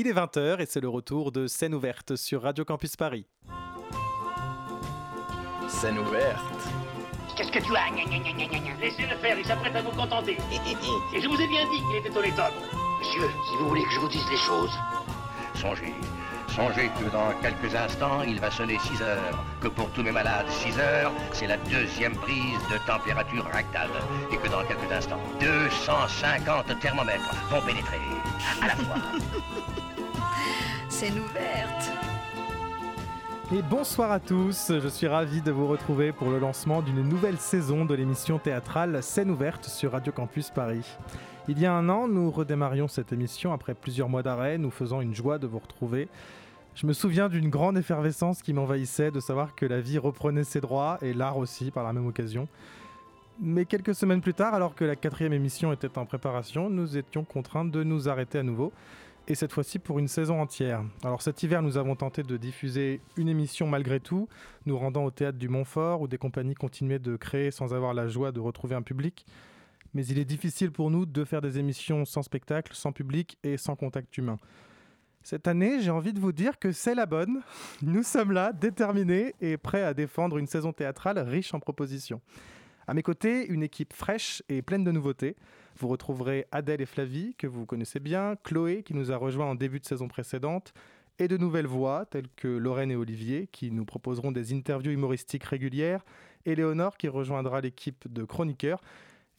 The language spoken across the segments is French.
Il est 20h et c'est le retour de Scène ouverte sur Radio Campus Paris. Scène ouverte. Qu'est-ce que tu as? Laissez-le faire, il s'apprête à vous contenter. Et je vous ai bien dit qu'il était honnête Monsieur, si vous voulez que je vous dise les choses, songez, Songez que dans quelques instants, il va sonner 6 heures. Que pour tous mes malades, 6 heures, c'est la deuxième prise de température rectale. Et que dans quelques instants, 250 thermomètres vont pénétrer à la fois. Scène ouverte. Et bonsoir à tous, je suis ravi de vous retrouver pour le lancement d'une nouvelle saison de l'émission théâtrale Scène ouverte sur Radio Campus Paris. Il y a un an, nous redémarrions cette émission après plusieurs mois d'arrêt, nous faisant une joie de vous retrouver. Je me souviens d'une grande effervescence qui m'envahissait de savoir que la vie reprenait ses droits et l'art aussi par la même occasion. Mais quelques semaines plus tard, alors que la quatrième émission était en préparation, nous étions contraints de nous arrêter à nouveau et cette fois-ci pour une saison entière. Alors cet hiver, nous avons tenté de diffuser une émission malgré tout, nous rendant au théâtre du Montfort où des compagnies continuaient de créer sans avoir la joie de retrouver un public. Mais il est difficile pour nous de faire des émissions sans spectacle, sans public et sans contact humain. Cette année, j'ai envie de vous dire que c'est la bonne. Nous sommes là, déterminés et prêts à défendre une saison théâtrale riche en propositions. À mes côtés, une équipe fraîche et pleine de nouveautés. Vous retrouverez Adèle et Flavie, que vous connaissez bien, Chloé, qui nous a rejoint en début de saison précédente, et de nouvelles voix, telles que Lorraine et Olivier, qui nous proposeront des interviews humoristiques régulières, et qui rejoindra l'équipe de chroniqueurs,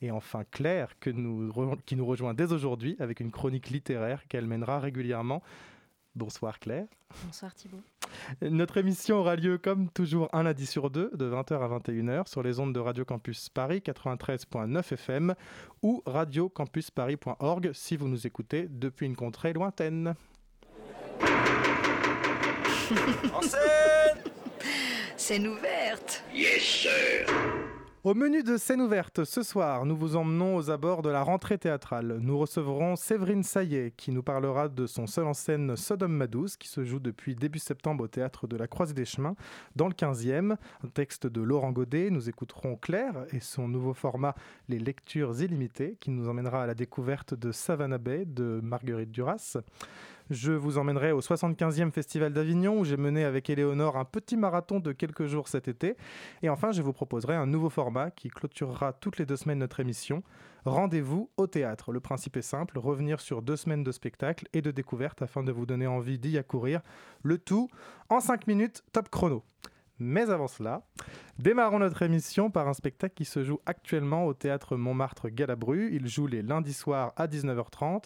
et enfin Claire, qui nous rejoint dès aujourd'hui avec une chronique littéraire qu'elle mènera régulièrement. Bonsoir Claire. Bonsoir Thibault. Notre émission aura lieu comme toujours un lundi sur deux, de 20h à 21h, sur les ondes de Radio Campus Paris 93.9 FM ou radiocampusparis.org si vous nous écoutez depuis une contrée lointaine. en scène Scène ouverte Yes sir au menu de scène ouverte, ce soir, nous vous emmenons aux abords de la rentrée théâtrale. Nous recevrons Séverine Saillet, qui nous parlera de son seul en scène Sodome Madouce, qui se joue depuis début septembre au théâtre de la Croisée des Chemins, dans le 15e. Un texte de Laurent Godet. Nous écouterons Claire et son nouveau format Les Lectures Illimitées, qui nous emmènera à la découverte de Savannah Bay de Marguerite Duras. Je vous emmènerai au 75e Festival d'Avignon où j'ai mené avec Éléonore un petit marathon de quelques jours cet été. Et enfin, je vous proposerai un nouveau format qui clôturera toutes les deux semaines notre émission. Rendez-vous au théâtre. Le principe est simple, revenir sur deux semaines de spectacle et de découverte afin de vous donner envie d'y accourir. Le tout en 5 minutes, top chrono. Mais avant cela, démarrons notre émission par un spectacle qui se joue actuellement au théâtre Montmartre-Galabru. Il joue les lundis soirs à 19h30.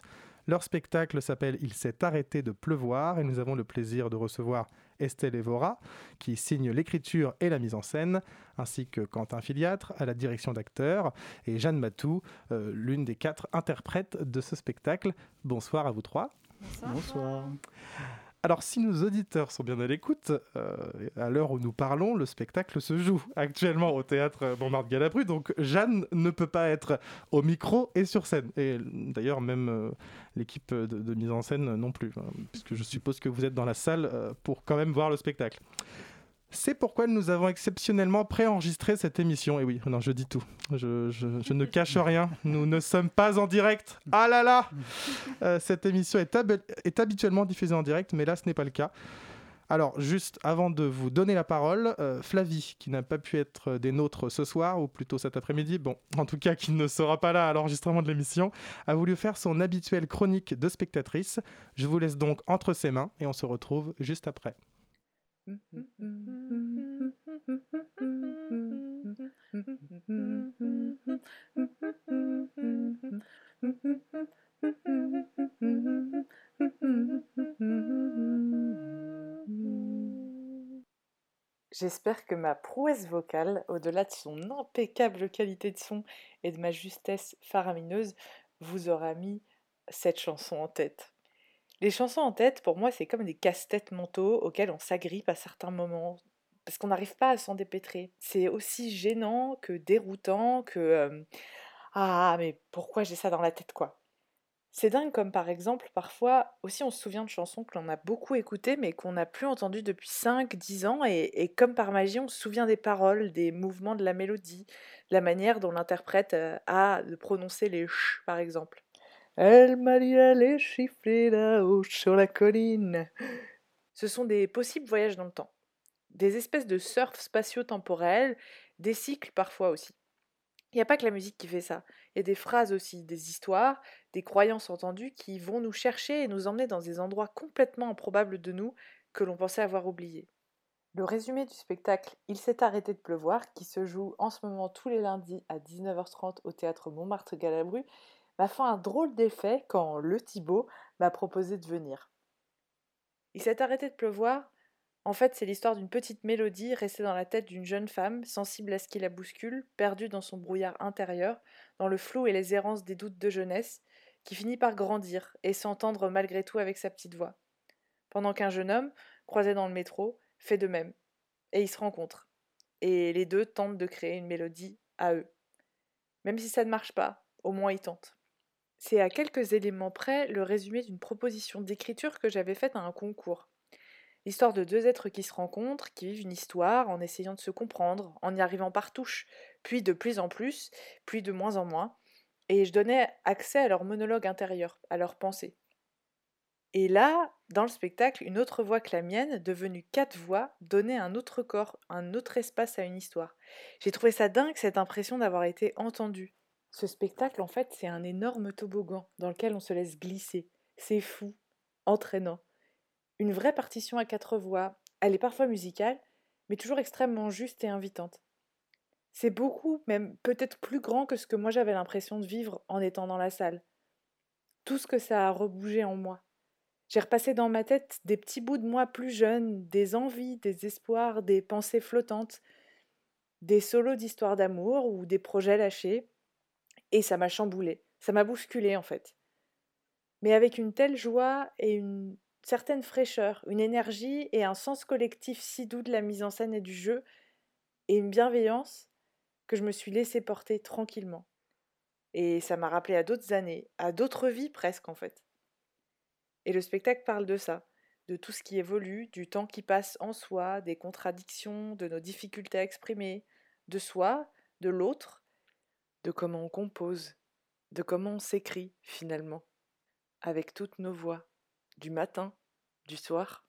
Leur spectacle s'appelle Il s'est arrêté de pleuvoir et nous avons le plaisir de recevoir Estelle Evora qui signe l'écriture et la mise en scène, ainsi que Quentin Filiatre à la direction d'acteurs et Jeanne Matou, euh, l'une des quatre interprètes de ce spectacle. Bonsoir à vous trois. Bonsoir. Bonsoir. Alors, si nos auditeurs sont bien à l'écoute, euh, à l'heure où nous parlons, le spectacle se joue actuellement au théâtre Montmartre-Galabru. Donc, Jeanne ne peut pas être au micro et sur scène. Et d'ailleurs, même euh, l'équipe de, mise en scène non plus, hein, puisque je suppose que vous êtes dans la salle euh, pour quand même voir le spectacle. C'est pourquoi nous avons exceptionnellement préenregistré cette émission. Et oui, non, je dis tout. Je, ne cache rien. Nous ne sommes pas en direct. Ah là là euh, Cette émission est, habituellement diffusée en direct, mais là, ce n'est pas le cas. Alors, juste avant de vous donner la parole, euh, Flavie, qui n'a pas pu être des nôtres ce soir, ou plutôt cet après-midi, bon, en tout cas qui ne sera pas là à l'enregistrement de l'émission, a voulu faire son habituelle chronique de spectatrice. Je vous laisse donc entre ses mains et on se retrouve juste après. J'espère que ma prouesse vocale, au-delà de son impeccable qualité de son et de ma justesse faramineuse, vous aura mis cette chanson en tête. Les chansons en tête, pour moi, c'est comme des casse-têtes mentaux auxquels on s'agrippe à certains moments, parce qu'on n'arrive pas à s'en dépêtrer. C'est aussi gênant que déroutant que ah mais pourquoi j'ai ça dans la tête quoi? C'est dingue comme par exemple parfois aussi on se souvient de chansons que l'on a beaucoup écoutées mais qu'on n'a plus entendues depuis 5-10 ans et, comme par magie on se souvient des paroles, des mouvements de la mélodie, la manière dont l'interprète euh, a de prononcer les ch par exemple. Elle m'a dit d'aller chiffrer là-haut sur la colline. Ce sont des possibles voyages dans le temps, des espèces de surf spatio-temporel, des cycles parfois aussi. Il n'y a pas que la musique qui fait ça. Il y a des phrases aussi, des histoires, des croyances entendues qui vont nous chercher et nous emmener dans des endroits complètement improbables de nous que l'on pensait avoir oubliés. Le résumé du spectacle Il s'est arrêté de pleuvoir, qui se joue en ce moment tous les lundis à 19h30 au théâtre Montmartre-Galabru, m'a fait un drôle d'effet quand le Thibault m'a proposé de venir. Il s'est arrêté de pleuvoir. En fait, c'est l'histoire d'une petite mélodie restée dans la tête d'une jeune femme, sensible à ce qui la bouscule, perdue dans son brouillard intérieur, dans le flou et les errances des doutes de jeunesse, qui finit par grandir et s'entendre malgré tout avec sa petite voix. Pendant qu'un jeune homme, croisé dans le métro, fait de même. Et ils se rencontrent. Et les deux tentent de créer une mélodie à eux. Même si ça ne marche pas, au moins ils tentent. C'est à quelques éléments près le résumé d'une proposition d'écriture que j'avais faite à un concours. L'histoire de deux êtres qui se rencontrent, qui vivent une histoire en essayant de se comprendre, en y arrivant par touche, puis de plus en plus, puis de moins en moins, et je donnais accès à leur monologue intérieur, à leurs pensées. Et là, dans le spectacle, une autre voix que la mienne, devenue quatre voix, donnait un autre corps, un autre espace à une histoire. J'ai trouvé ça dingue, cette impression d'avoir été entendue. Ce spectacle, en fait, c'est un énorme toboggan dans lequel on se laisse glisser. C'est fou, entraînant. Une vraie partition à quatre voix. Elle est parfois musicale, mais toujours extrêmement juste et invitante. C'est beaucoup, même peut-être plus grand que ce que moi j'avais l'impression de vivre en étant dans la salle. Tout ce que ça a rebougé en moi. J'ai repassé dans ma tête des petits bouts de moi plus jeunes, des envies, des espoirs, des pensées flottantes, des solos d'histoires d'amour ou des projets lâchés, et ça m'a chamboulé, ça m'a bousculé en fait. Mais avec une telle joie et une certaine fraîcheur, une énergie et un sens collectif si doux de la mise en scène et du jeu, et une bienveillance que je me suis laissé porter tranquillement. Et ça m'a rappelé à d'autres années, à d'autres vies presque en fait. Et le spectacle parle de ça, de tout ce qui évolue, du temps qui passe en soi, des contradictions, de nos difficultés à exprimer, de soi, de l'autre, de comment on compose, de comment on s'écrit finalement, avec toutes nos voix, du matin, du soir,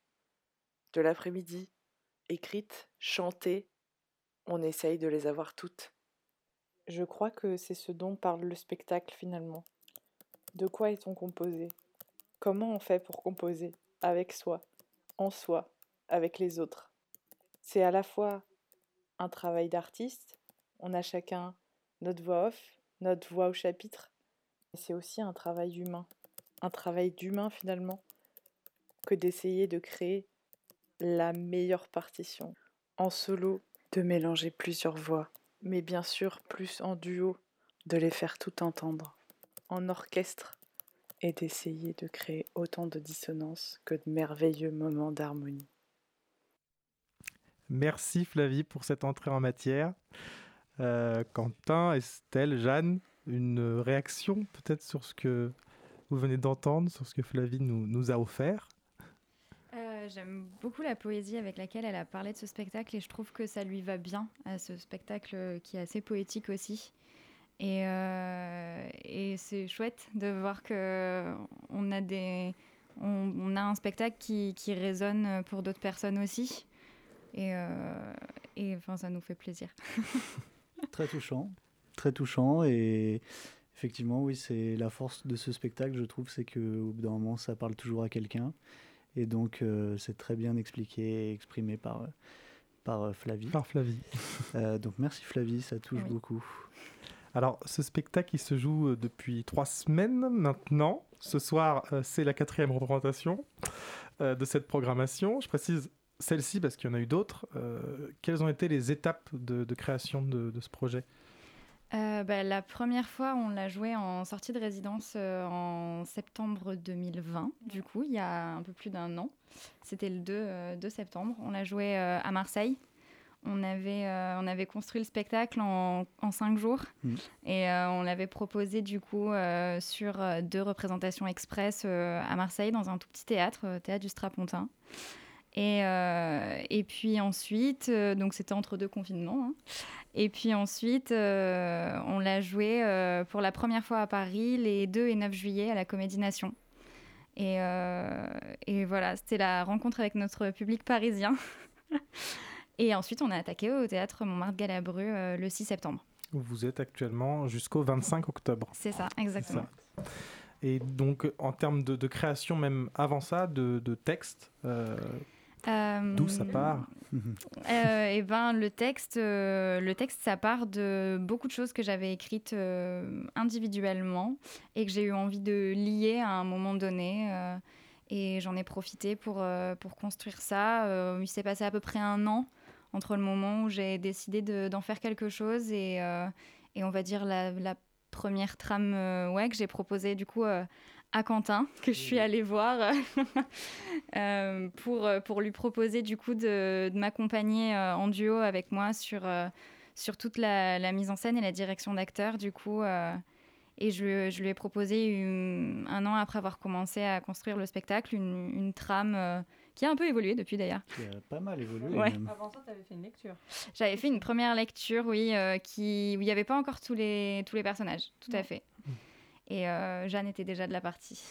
de l'après-midi, écrites, chantées, on essaye de les avoir toutes. Je crois que c'est ce dont parle le spectacle finalement. De quoi est-on composé? Comment on fait pour composer avec soi, en soi, avec les autres? C'est à la fois un travail d'artiste, on a chacun notre voix off, notre voix au chapitre, mais c'est aussi un travail humain, un travail d'humain finalement, que d'essayer de créer la meilleure partition. En solo, de mélanger plusieurs voix, mais bien sûr plus en duo, de les faire tout entendre. En orchestre, et d'essayer de créer autant de dissonance que de merveilleux moments d'harmonie. Merci Flavie pour cette entrée en matière. Euh, Quentin, Estelle, Jeanne, une réaction peut-être sur ce que vous venez d'entendre, sur ce que Flavie nous, a offert? Euh, J'aime beaucoup la poésie avec laquelle elle a parlé de ce spectacle et je trouve que ça lui va bien à ce spectacle qui est assez poétique aussi. Et, euh, c'est chouette de voir que on a un spectacle qui, résonne pour d'autres personnes aussi. Et, et enfin, ça nous fait plaisir. très touchant, très touchant. Et effectivement, oui, c'est la force de ce spectacle, je trouve, c'est qu'au bout d'un moment, ça parle toujours à quelqu'un. Et donc, euh, c'est très bien expliqué et exprimé par, par Flavie. Par Flavie. donc, merci Flavie, ça touche beaucoup. Alors, ce spectacle, il se joue euh, depuis trois semaines maintenant. Ce soir, euh, c'est la quatrième représentation euh, de cette programmation. Je précise celle-ci parce qu'il y en a eu d'autres. quelles ont été les étapes de, création de, ce projet? Bah, la première fois, on l'a joué en sortie de résidence en septembre 2020, du coup, il y a un peu plus d'un an. C'était le 2, 2 septembre. On l'a joué à Marseille, on avait, euh, on avait construit le spectacle en, cinq jours mm. et euh, on l'avait proposé du coup euh, sur deux représentations express à Marseille dans un tout petit théâtre, théâtre du Strapontin. Et, et puis ensuite, donc c'était entre deux confinements. Hein. Et puis ensuite, on l'a joué pour la première fois à Paris les 2 et 9 juillet à la Comédie Nation. Et, et voilà, c'était la rencontre avec notre public parisien. et ensuite, on a attaqué au théâtre Montmartre-Galabru le 6 septembre où vous êtes actuellement jusqu'au 25 octobre. C'est ça, exactement. Et donc, en termes de, création, même avant ça, de, de texte, euh, euh, d'où ça part euh, Et eh ben, le texte, le texte, ça part de beaucoup de choses que j'avais écrites individuellement et que j'ai eu envie de lier à un moment donné. et j'en ai profité pour, pour construire ça. il s'est passé à peu près un an entre le moment où j'ai décidé d'en faire quelque chose et, euh, et, on va dire la, première trame euh, ouais, que j'ai proposée du coup euh, à Quentin, que je suis allée voir pour, pour lui proposer du coup de, de m'accompagner en duo avec moi sur, sur toute la, la, mise en scène et la direction d'acteur du coup. et je, je, lui ai proposé un an après avoir commencé à construire le spectacle une, une trame qui a un peu évolué depuis d'ailleurs. Qui a pas mal évolué. Avant ça, tu avais fait une lecture. J'avais fait une première lecture, oui, euh, qui, où il n'y avait pas encore tous les, tous les personnages, tout à fait. Et euh, Jeanne était déjà de la partie.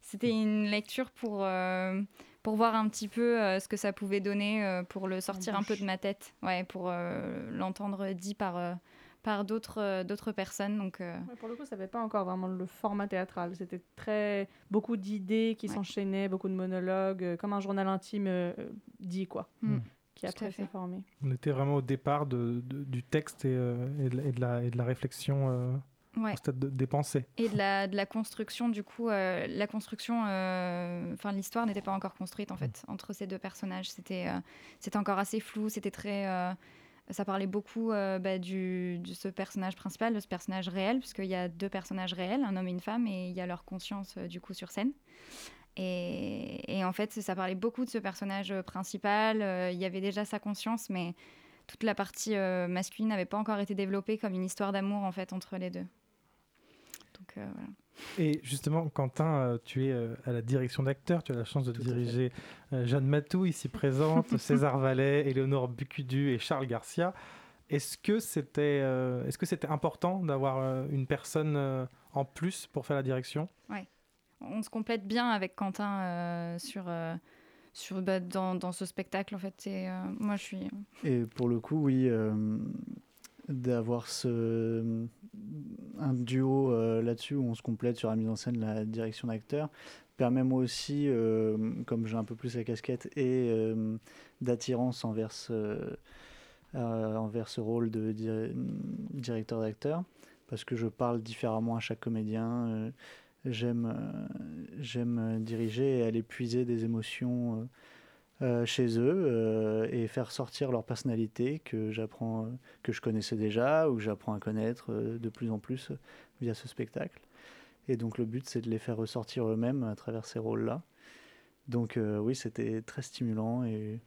C'était une lecture pour, euh, pour voir un petit peu ce que ça pouvait donner, pour le sortir un peu de ma tête, ouais, pour l'entendre dit par par d'autres euh, d'autres personnes. Donc, euh, pour le coup, ça n'avait pas encore vraiment le format théâtral. C'était très beaucoup d'idées qui s'enchaînaient, beaucoup de monologues, euh, comme un journal intime dit, quoi. Mm. Qui a très formé. On était vraiment au départ de, du texte et, et, de, la, et, de, la, réflexion. Ouais. Au stade des pensées. Et de la, de la construction, du coup, la construction, enfin l'histoire n'était pas encore construite en fait entre ces deux personnages. C'était c'était encore assez flou, c'était très ça parlait beaucoup euh, bah, du, de ce personnage principal, de ce personnage réel, puisqu'il y a deux personnages réels, un homme et une femme, et il y a leur conscience euh, du coup sur scène. Et, en fait, ça parlait beaucoup de ce personnage euh, principal. il y avait déjà sa conscience, mais toute la partie masculine n'avait pas encore été développée comme une histoire d'amour en fait entre les deux. Donc voilà. Et justement, Quentin, euh, tu es euh, à la direction d'acteurs. Tu as la chance de diriger euh, Jeanne Matou, ici présente, César Vallet, Éléonore Bucudu et Charles Garcia. Est-ce que c'était est-ce que c'était important d'avoir une personne en plus pour faire la direction? Oui. On se complète bien avec Quentin sur sur, bah, dans, dans, ce spectacle en fait. Et, moi je suis. Et pour le coup, oui, d'avoir ce, un duo euh, là-dessus où on se complète sur la mise en scène, la direction d'acteur, permet moi aussi, euh, comme j'ai un peu plus la casquette, et euh, d'attirance envers ce, envers ce rôle de directeur d'acteur, parce que je parle différemment à chaque comédien. j'aime, j'aime diriger et aller puiser des émotions euh, chez eux euh, et faire sortir leur personnalité que j'apprends, euh, que je connaissais déjà ou que j'apprends à connaître de plus en plus via ce spectacle. Et donc le but c'est de les faire ressortir eux-mêmes à travers ces rôles-là. Donc oui, c'était très stimulant et,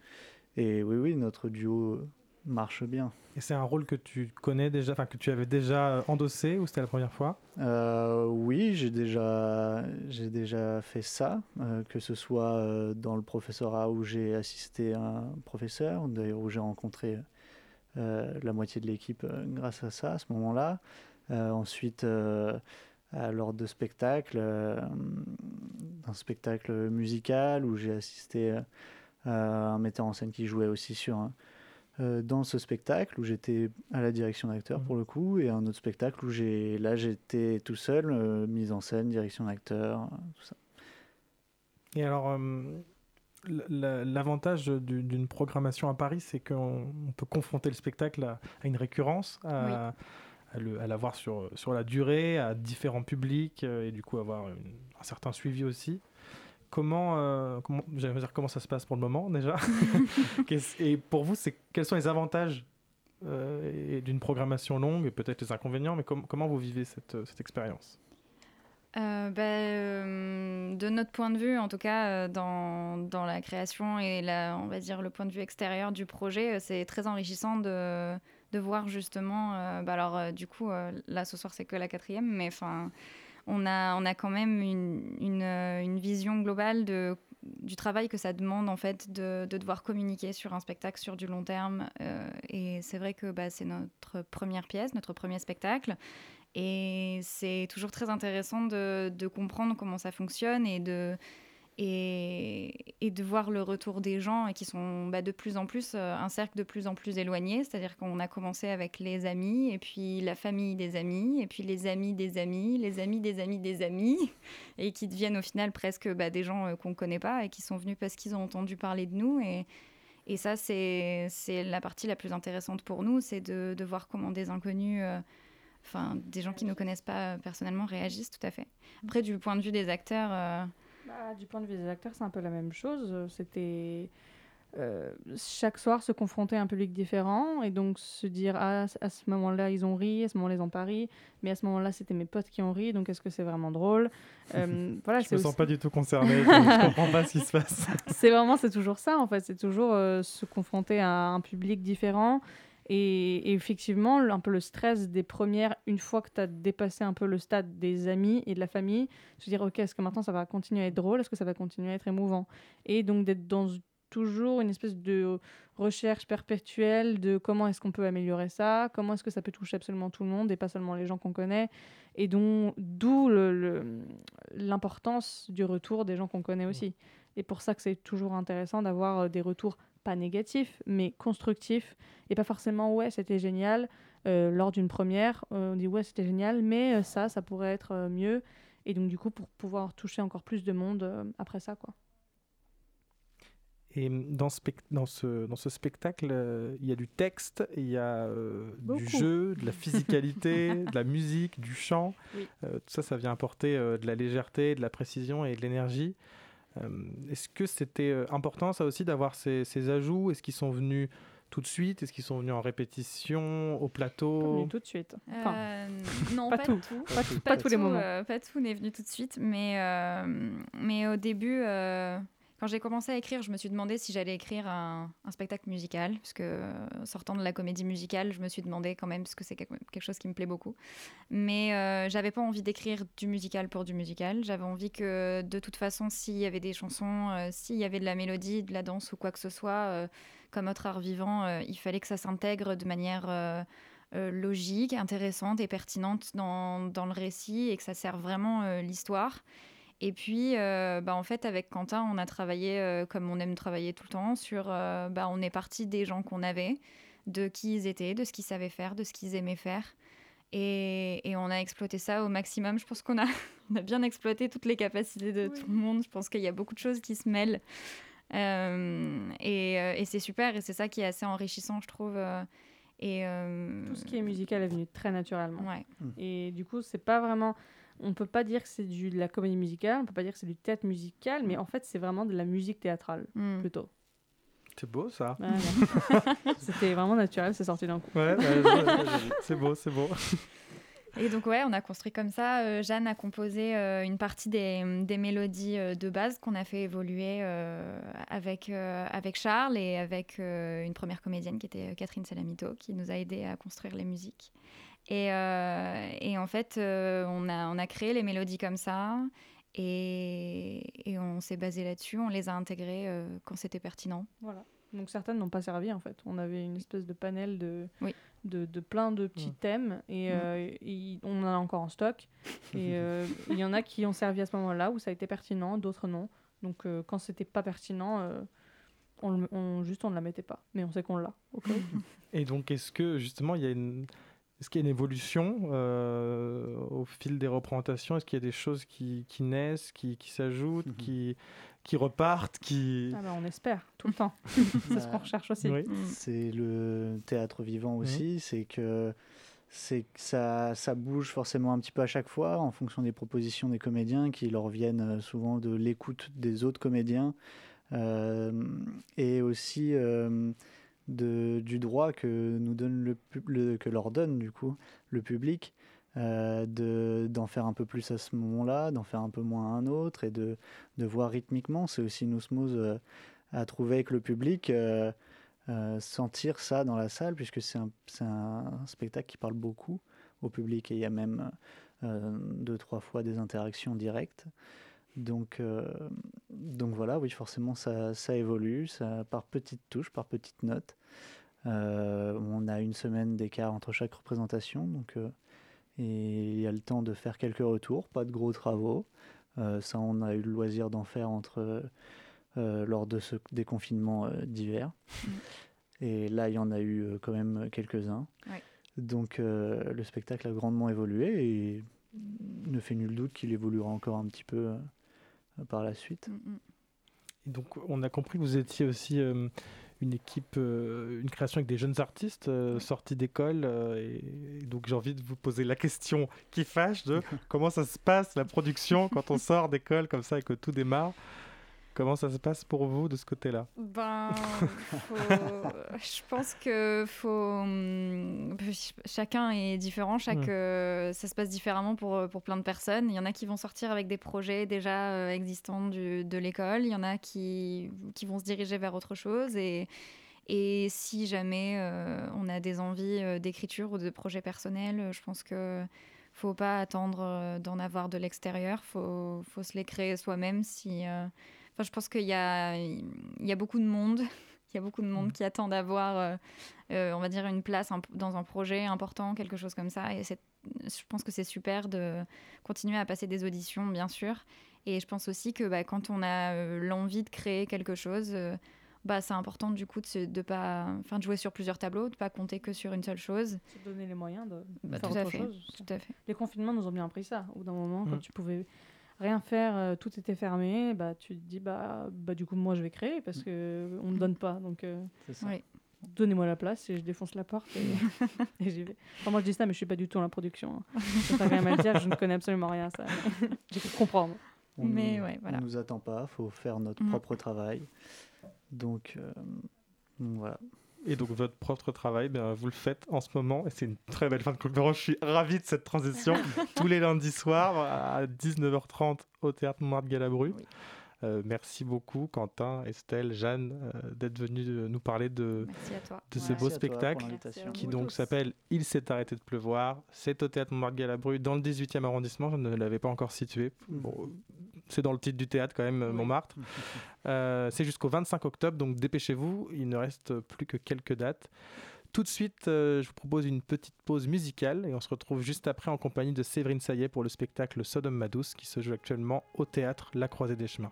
et oui, oui, notre duo marche bien. Et c'est un rôle que tu connais déjà, enfin que tu avais déjà endossé ou c'était la première fois? Euh, Oui, j'ai déjà, j'ai déjà fait ça, euh, que ce soit euh, dans le professorat où j'ai assisté un professeur, d'ailleurs où j'ai rencontré la moitié de l'équipe grâce à ça à ce moment-là. Ensuite, lors de spectacles, un spectacle musical où j'ai assisté à un metteur en scène qui jouait aussi sur un euh, dans ce spectacle où j'étais à la direction d'acteur mmh. pour le coup, et un autre spectacle où j'ai là j'étais tout seul, euh, mise en scène, direction d'acteur, euh, tout ça. Et alors, l'avantage d'une programmation à Paris, c'est qu'on peut confronter le spectacle à, une récurrence, à, l'avoir sur, sur la durée, à différents publics, et du coup avoir un certain suivi aussi. Comment, euh, comment, dire comment ça se passe pour le moment déjà. Et pour vous, c'est quels sont les avantages euh, d'une programmation longue et peut-être les inconvénients, mais comment vous vivez cette, cette expérience? Euh, ben, de notre point de vue, en tout cas, dans, dans, la création et la, on va dire le point de vue extérieur du projet, c'est très enrichissant de, de voir justement. Bah alors, du coup, là ce soir c'est que la quatrième, mais enfin, on a, on a quand même une, une, vision globale de du travail que ça demande en fait de, devoir communiquer sur un spectacle sur du long terme. et c'est vrai que bah, c'est notre première pièce, notre premier spectacle. Et c'est toujours très intéressant de, de, comprendre comment ça fonctionne et de, et, et, de voir le retour des gens qui sont bah, de plus en plus euh, un cercle de plus en plus éloigné. C'est-à-dire qu'on a commencé avec les amis, et puis la famille des amis, et puis les amis des amis, les amis des amis des amis, et qui deviennent au final presque bah, des gens euh, qu'on ne connaît pas et qui sont venus parce qu'ils ont entendu parler de nous. Et, et ça, c'est la partie la plus intéressante pour nous, c'est de, de, voir comment des inconnus... Euh, enfin, des gens qui ne nous connaissent pas personnellement réagissent tout à fait. Après, du point de vue des acteurs, bah, du point de vue des acteurs, c'est un peu la même chose. C'était euh, chaque soir se confronter à un public différent et donc se dire ah, à ce moment-là ils ont ri, à ce moment-là ils ont pas ri, mais à ce moment-là c'était mes potes qui ont ri, donc est-ce que c'est vraiment drôle? Euh, voilà, Je me sens pas du tout concerné, je comprends pas ce qui se passe. c'est vraiment, c'est toujours ça en fait, c'est toujours euh, se confronter à un public différent et, effectivement, un peu le stress des premières, une fois que tu as dépassé un peu le stade des amis et de la famille, se dire, OK, est-ce que maintenant ça va continuer à être drôle? Est-ce que ça va continuer à être émouvant? Et donc d'être dans toujours une espèce de recherche perpétuelle de comment est-ce qu'on peut améliorer ça, comment est-ce que ça peut toucher absolument tout le monde et pas seulement les gens qu'on connaît, et d'où l'importance du retour des gens qu'on connaît aussi. Et pour ça que c'est toujours intéressant d'avoir euh, des retours pas négatif, mais constructif, et pas forcément ouais, c'était génial. Euh, lors d'une première, euh, on dit ouais, c'était génial, mais euh, ça, ça pourrait être mieux. Et donc, du coup, pour pouvoir toucher encore plus de monde après ça, quoi. Et dans ce, dans ce, dans ce spectacle, il y a du texte, il y a du jeu, de la physicalité, de la musique, du chant. tout ça, ça vient apporter de la légèreté, de la précision et de l'énergie. Euh, est-ce que c'était euh, important ça aussi d'avoir ces, ajouts? Est-ce qu'ils sont venus tout de suite? Est-ce qu'ils sont venus en répétition, au plateau? Tout de suite. Euh, non, pas, tout. Pas, tous les moments. pas tout n'est venu tout de suite, mais, mais au début, quand j'ai commencé à écrire, je me suis demandé si j'allais écrire un, spectacle musical, parce que euh, sortant de la comédie musicale, je me suis demandé quand même, parce que c'est quelque chose qui me plaît beaucoup. Mais euh, j'avais pas envie d'écrire du musical pour du musical. J'avais envie que, de toute façon, s'il y avait des chansons, euh, s'il y avait de la mélodie, de la danse ou quoi que ce soit, comme autre art vivant, il fallait que ça s'intègre de manière logique, intéressante et pertinente dans, dans, le récit et que ça serve vraiment l'histoire. Et puis, euh, bah, en fait, avec Quentin, on a travaillé euh, comme on aime travailler tout le temps sur. Euh, bah, on est parti des gens qu'on avait, de qui ils étaient, de ce qu'ils savaient faire, de ce qu'ils aimaient faire. Et, on a exploité ça au maximum. Je pense qu'on a, a bien exploité toutes les capacités de tout le monde. Je pense qu'il y a beaucoup de choses qui se mêlent. et, c'est super. Et c'est ça qui est assez enrichissant, je trouve. et, Tout ce qui est musical est venu très naturellement. Ouais. Mmh. Et du coup, c'est pas vraiment on peut pas dire que c'est de la comédie musicale, on peut pas dire que c'est du théâtre musical, mais en fait, c'est vraiment de la musique théâtrale, hmm. plutôt. C'est beau ça. C'était vraiment naturel, c'est sorti d'un coup. Ouais, c'est beau, c'est beau. Et donc ouais, on a construit comme ça. Euh, Jeanne a composé euh, une partie des, mélodies euh, de base qu'on a fait évoluer avec, avec Charles et avec une première comédienne qui était Catherine Salamito qui nous a aidé à construire les musiques. Euh, et, en fait, euh, on, a, on a créé les mélodies comme ça. Et, et on s'est basé là-dessus, on les a intégrées euh, quand c'était pertinent. Voilà. Donc certaines n'ont pas servi en fait. On avait une espèce de panel de, de, de, plein de petits thèmes et, on en a encore en stock. Et il y en a qui ont servi à ce moment-là où ça a été pertinent, d'autres non. Donc quand c'était pas pertinent, on, on, juste on ne la mettait pas. Mais on sait qu'on l'a. et donc est-ce que justement il y a une est-ce qu'il y a une évolution euh, au fil des représentations? Est-ce qu'il y a des choses qui, naissent, qui, s'ajoutent, mhm. qui, qui repartent qui... Ah bah, on espère, tout le temps. c'est ce qu'on recherche aussi. Mm. C'est le théâtre vivant aussi, c'est que c'est ça, ça bouge forcément un petit peu à chaque fois en fonction des propositions des comédiens qui leur viennent euh, souvent de l'écoute des autres comédiens euh, et aussi de, du droit que nous donne le, que leur donne du coup le public euh, de d'en faire un peu plus à ce moment-là, d'en faire un peu moins à un autre et de, de voir rythmiquement. C'est aussi une osmose euh, à trouver avec le public, euh, sentir ça dans la salle puisque c'est un, un, spectacle qui parle beaucoup au public et il y a même deux trois fois des interactions directes. Donc, euh, donc voilà, oui, forcément, ça, ça évolue, ça, par petites touches, par petites notes. Euh, on a une semaine d'écart entre chaque représentation, donc euh, et il y a le temps de faire quelques retours, pas de gros travaux. Ça, on a eu le loisir d'en faire entre lors de ce déconfinement d'hiver. Et là, il y en a eu quand même quelques-uns. Ouais. Donc le spectacle a grandement évolué et ne fait nul doute qu'il évoluera encore un petit peu par la suite. Mm, mm. Et donc, on a compris que vous étiez aussi euh, une équipe, euh, une création avec des jeunes artistes euh, sortis d'école. euh, et, et donc, j'ai envie de vous poser la question qui fâche de comment ça se passe la production quand on sort d'école comme ça et que tout démarre. Comment ça se passe pour vous de ce côté-là? Ben, faut- je pense que faut. ch- Chacun est différent, chaque, Mm. euh, ça se passe différemment pour, pour plein de personnes. Il y en a qui vont sortir avec des projets déjà euh, existants du- de l'école, il y en a qui, qui vont se diriger vers autre chose. Et, et si jamais euh, on a des envies euh, d'écriture ou de projets personnels, euh, je pense que faut pas attendre euh, d'en avoir de l'extérieur, faut, faut se les créer soi-même si. euh, Enfin, je pense qu'il y a, il y a beaucoup de monde. Il y a beaucoup de monde qui attend d'avoir, euh, euh, on va dire, une place dans un projet important, quelque chose comme ça. Et je pense que c'est super de continuer à passer des auditions, bien sûr. Et je pense aussi que bah, quand on a euh, l'envie de créer quelque chose, euh, bah, c'est important du coup de, se- de pas, enfin, de jouer sur plusieurs tableaux, de pas compter que sur une seule chose. Se donner les moyens de Bah, faire tout à autre fait. chose. Tout à fait. Les confinements nous ont bien appris ça. Au bout d'un moment, quand Mm. tu pouvais rien faire, euh, tout était fermé, bah tu te dis bah, bah du coup moi je vais créer parce Mm. que on me donne pas. Donc euh, C'est ça. Oui. donnez-moi la place et je défonce la porte et, et j'y vais. Enfin, moi je dis ça, mais je suis pas du tout dans la production. hein. Je pas rien mal dire, je ne connais absolument rien à ça. J'ai pu comprendre. On Mais nous, ouais, voilà. on nous attend pas, faut faire notre Mm. propre travail. Donc, euh, donc voilà. Et donc, votre propre travail, ben, vous le faites en ce moment. Et c'est une très belle fin de conférence. Je suis ravi de cette transition. Tous les lundis soirs à 19h30 au Théâtre Montmartre Galabru. Oui. Euh, merci beaucoup, Quentin, Estelle, Jeanne, euh, d'être venus euh, nous parler de, de ce Ouais. beau Merci à toi pour spectacle l'invitation. qui donc tous. s'appelle Il s'est arrêté de pleuvoir. C'est au Théâtre Montmartre Galabru dans le 18e arrondissement. Je ne l'avais pas encore situé. Bon, c'est dans le titre du théâtre quand même, euh, Oui. Montmartre. Euh, c'est jusqu'au 25 octobre, donc dépêchez-vous. Il ne reste plus que quelques dates. Tout de suite, euh, je vous propose une petite pause musicale et on se retrouve juste après en compagnie de Séverine Saillet pour le spectacle Sodome Madouce qui se joue actuellement au théâtre La Croisée des Chemins.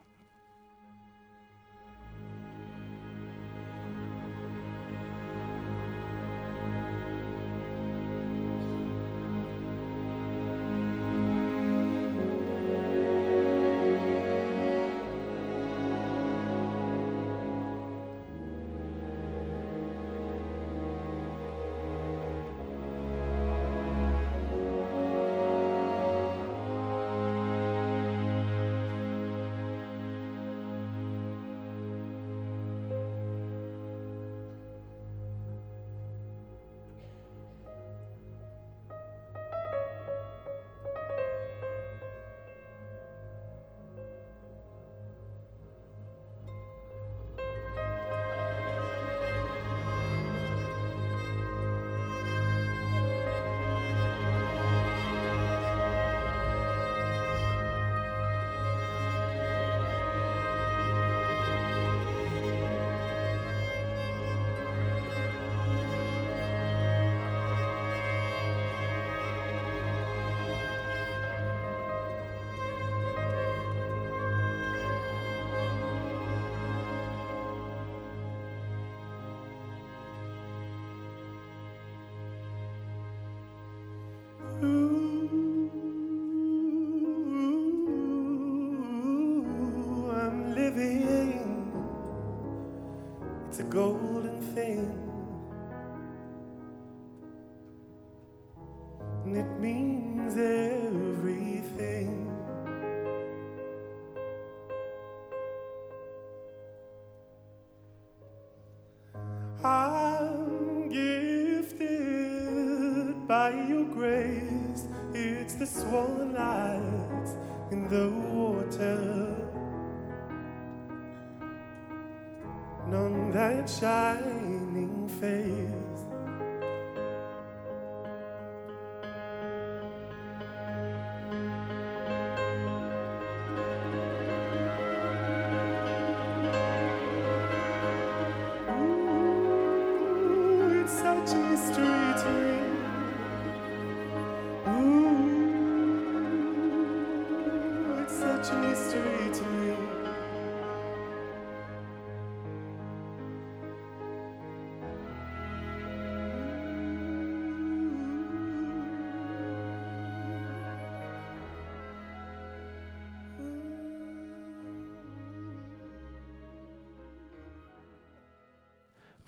go.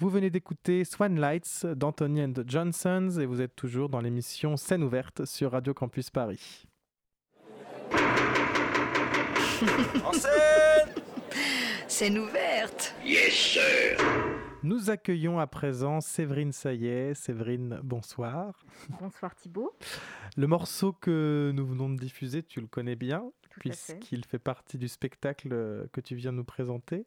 Vous venez d'écouter Swan Lights d'Anthony and the Johnsons et vous êtes toujours dans l'émission Scène ouverte sur Radio Campus Paris. En scène Scène ouverte. Yes, sir. Nous accueillons à présent Séverine Saillet. Séverine, bonsoir. Bonsoir Thibault. Le morceau que nous venons de diffuser, tu le connais bien, à fait. puisqu'il fait partie du spectacle que tu viens nous présenter.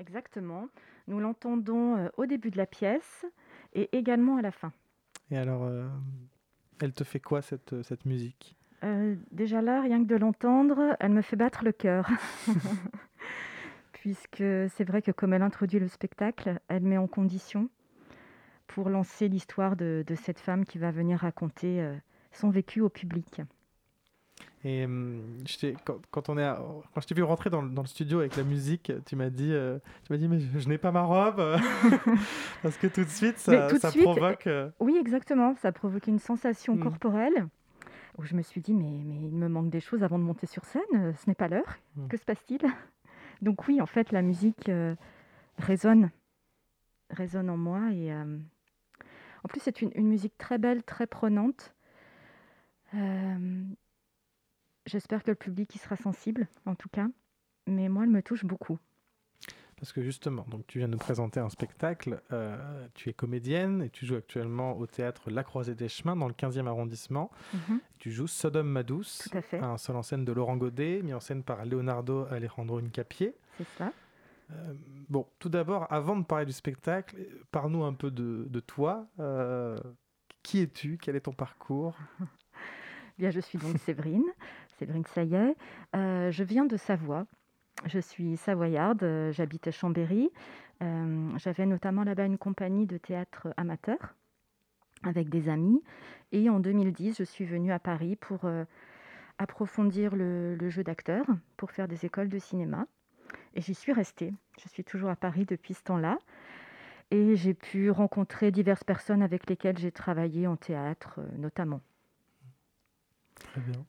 Exactement. Nous l'entendons euh, au début de la pièce et également à la fin. Et alors, euh, elle te fait quoi cette, cette musique? Euh, déjà là, rien que de l'entendre, elle me fait battre le cœur. Puisque c'est vrai que comme elle introduit le spectacle, elle met en condition pour lancer l'histoire de, de cette femme qui va venir raconter euh, son vécu au public. Et t'ai- quand, quand on est à- quand je t'ai vu rentrer dans, le- dans le studio avec la musique, tu m'as dit, euh, tu m'as dit mais je, je n'ai pas ma robe parce que tout de suite ça, Mais tout de ça suite, provoque. euh, Oui, exactement. Ça a provoqué une sensation Mm. corporelle où je me suis dit, mais, mais il me manque des choses avant de monter sur scène. euh, Ce n'est pas l'heure. Mm. Que se passe-t-il? Donc oui, en fait, la musique euh, résonne, résonne en moi. Et euh, en plus, c'est une, une musique très belle, très prenante. Euh, J'espère que le public y sera sensible, en tout cas. Mais moi, elle me touche beaucoup. Parce que justement, donc tu viens de nous présenter un spectacle. euh, tu es comédienne et tu joues actuellement au théâtre La Croisée des Chemins dans le 15e arrondissement. Mhm, Tu joues Sodome Madouce, tout à fait, un seul en scène de Laurent Godet, mis en scène par Leonardo Alejandro Incapié. c'est ça. Euh, bon, tout d'abord, avant de parler du spectacle, parle-nous un peu de, de toi. Euh, qui es-tu? Quel est ton parcours? Bien, je suis donc Séverine, Saillet. Euh, je viens de Savoie. Je suis savoyarde, euh, j'habite à Chambéry. Euh, J'avais notamment là-bas une compagnie de théâtre amateur avec des amis. Et en 2010, je suis venue à Paris pour approfondir le, le jeu d'acteur, pour faire des écoles de cinéma. Et j'y suis restée. Je suis toujours à Paris depuis ce temps-là. Et j'ai pu rencontrer diverses personnes avec lesquelles j'ai travaillé en théâtre, notamment. Très bien.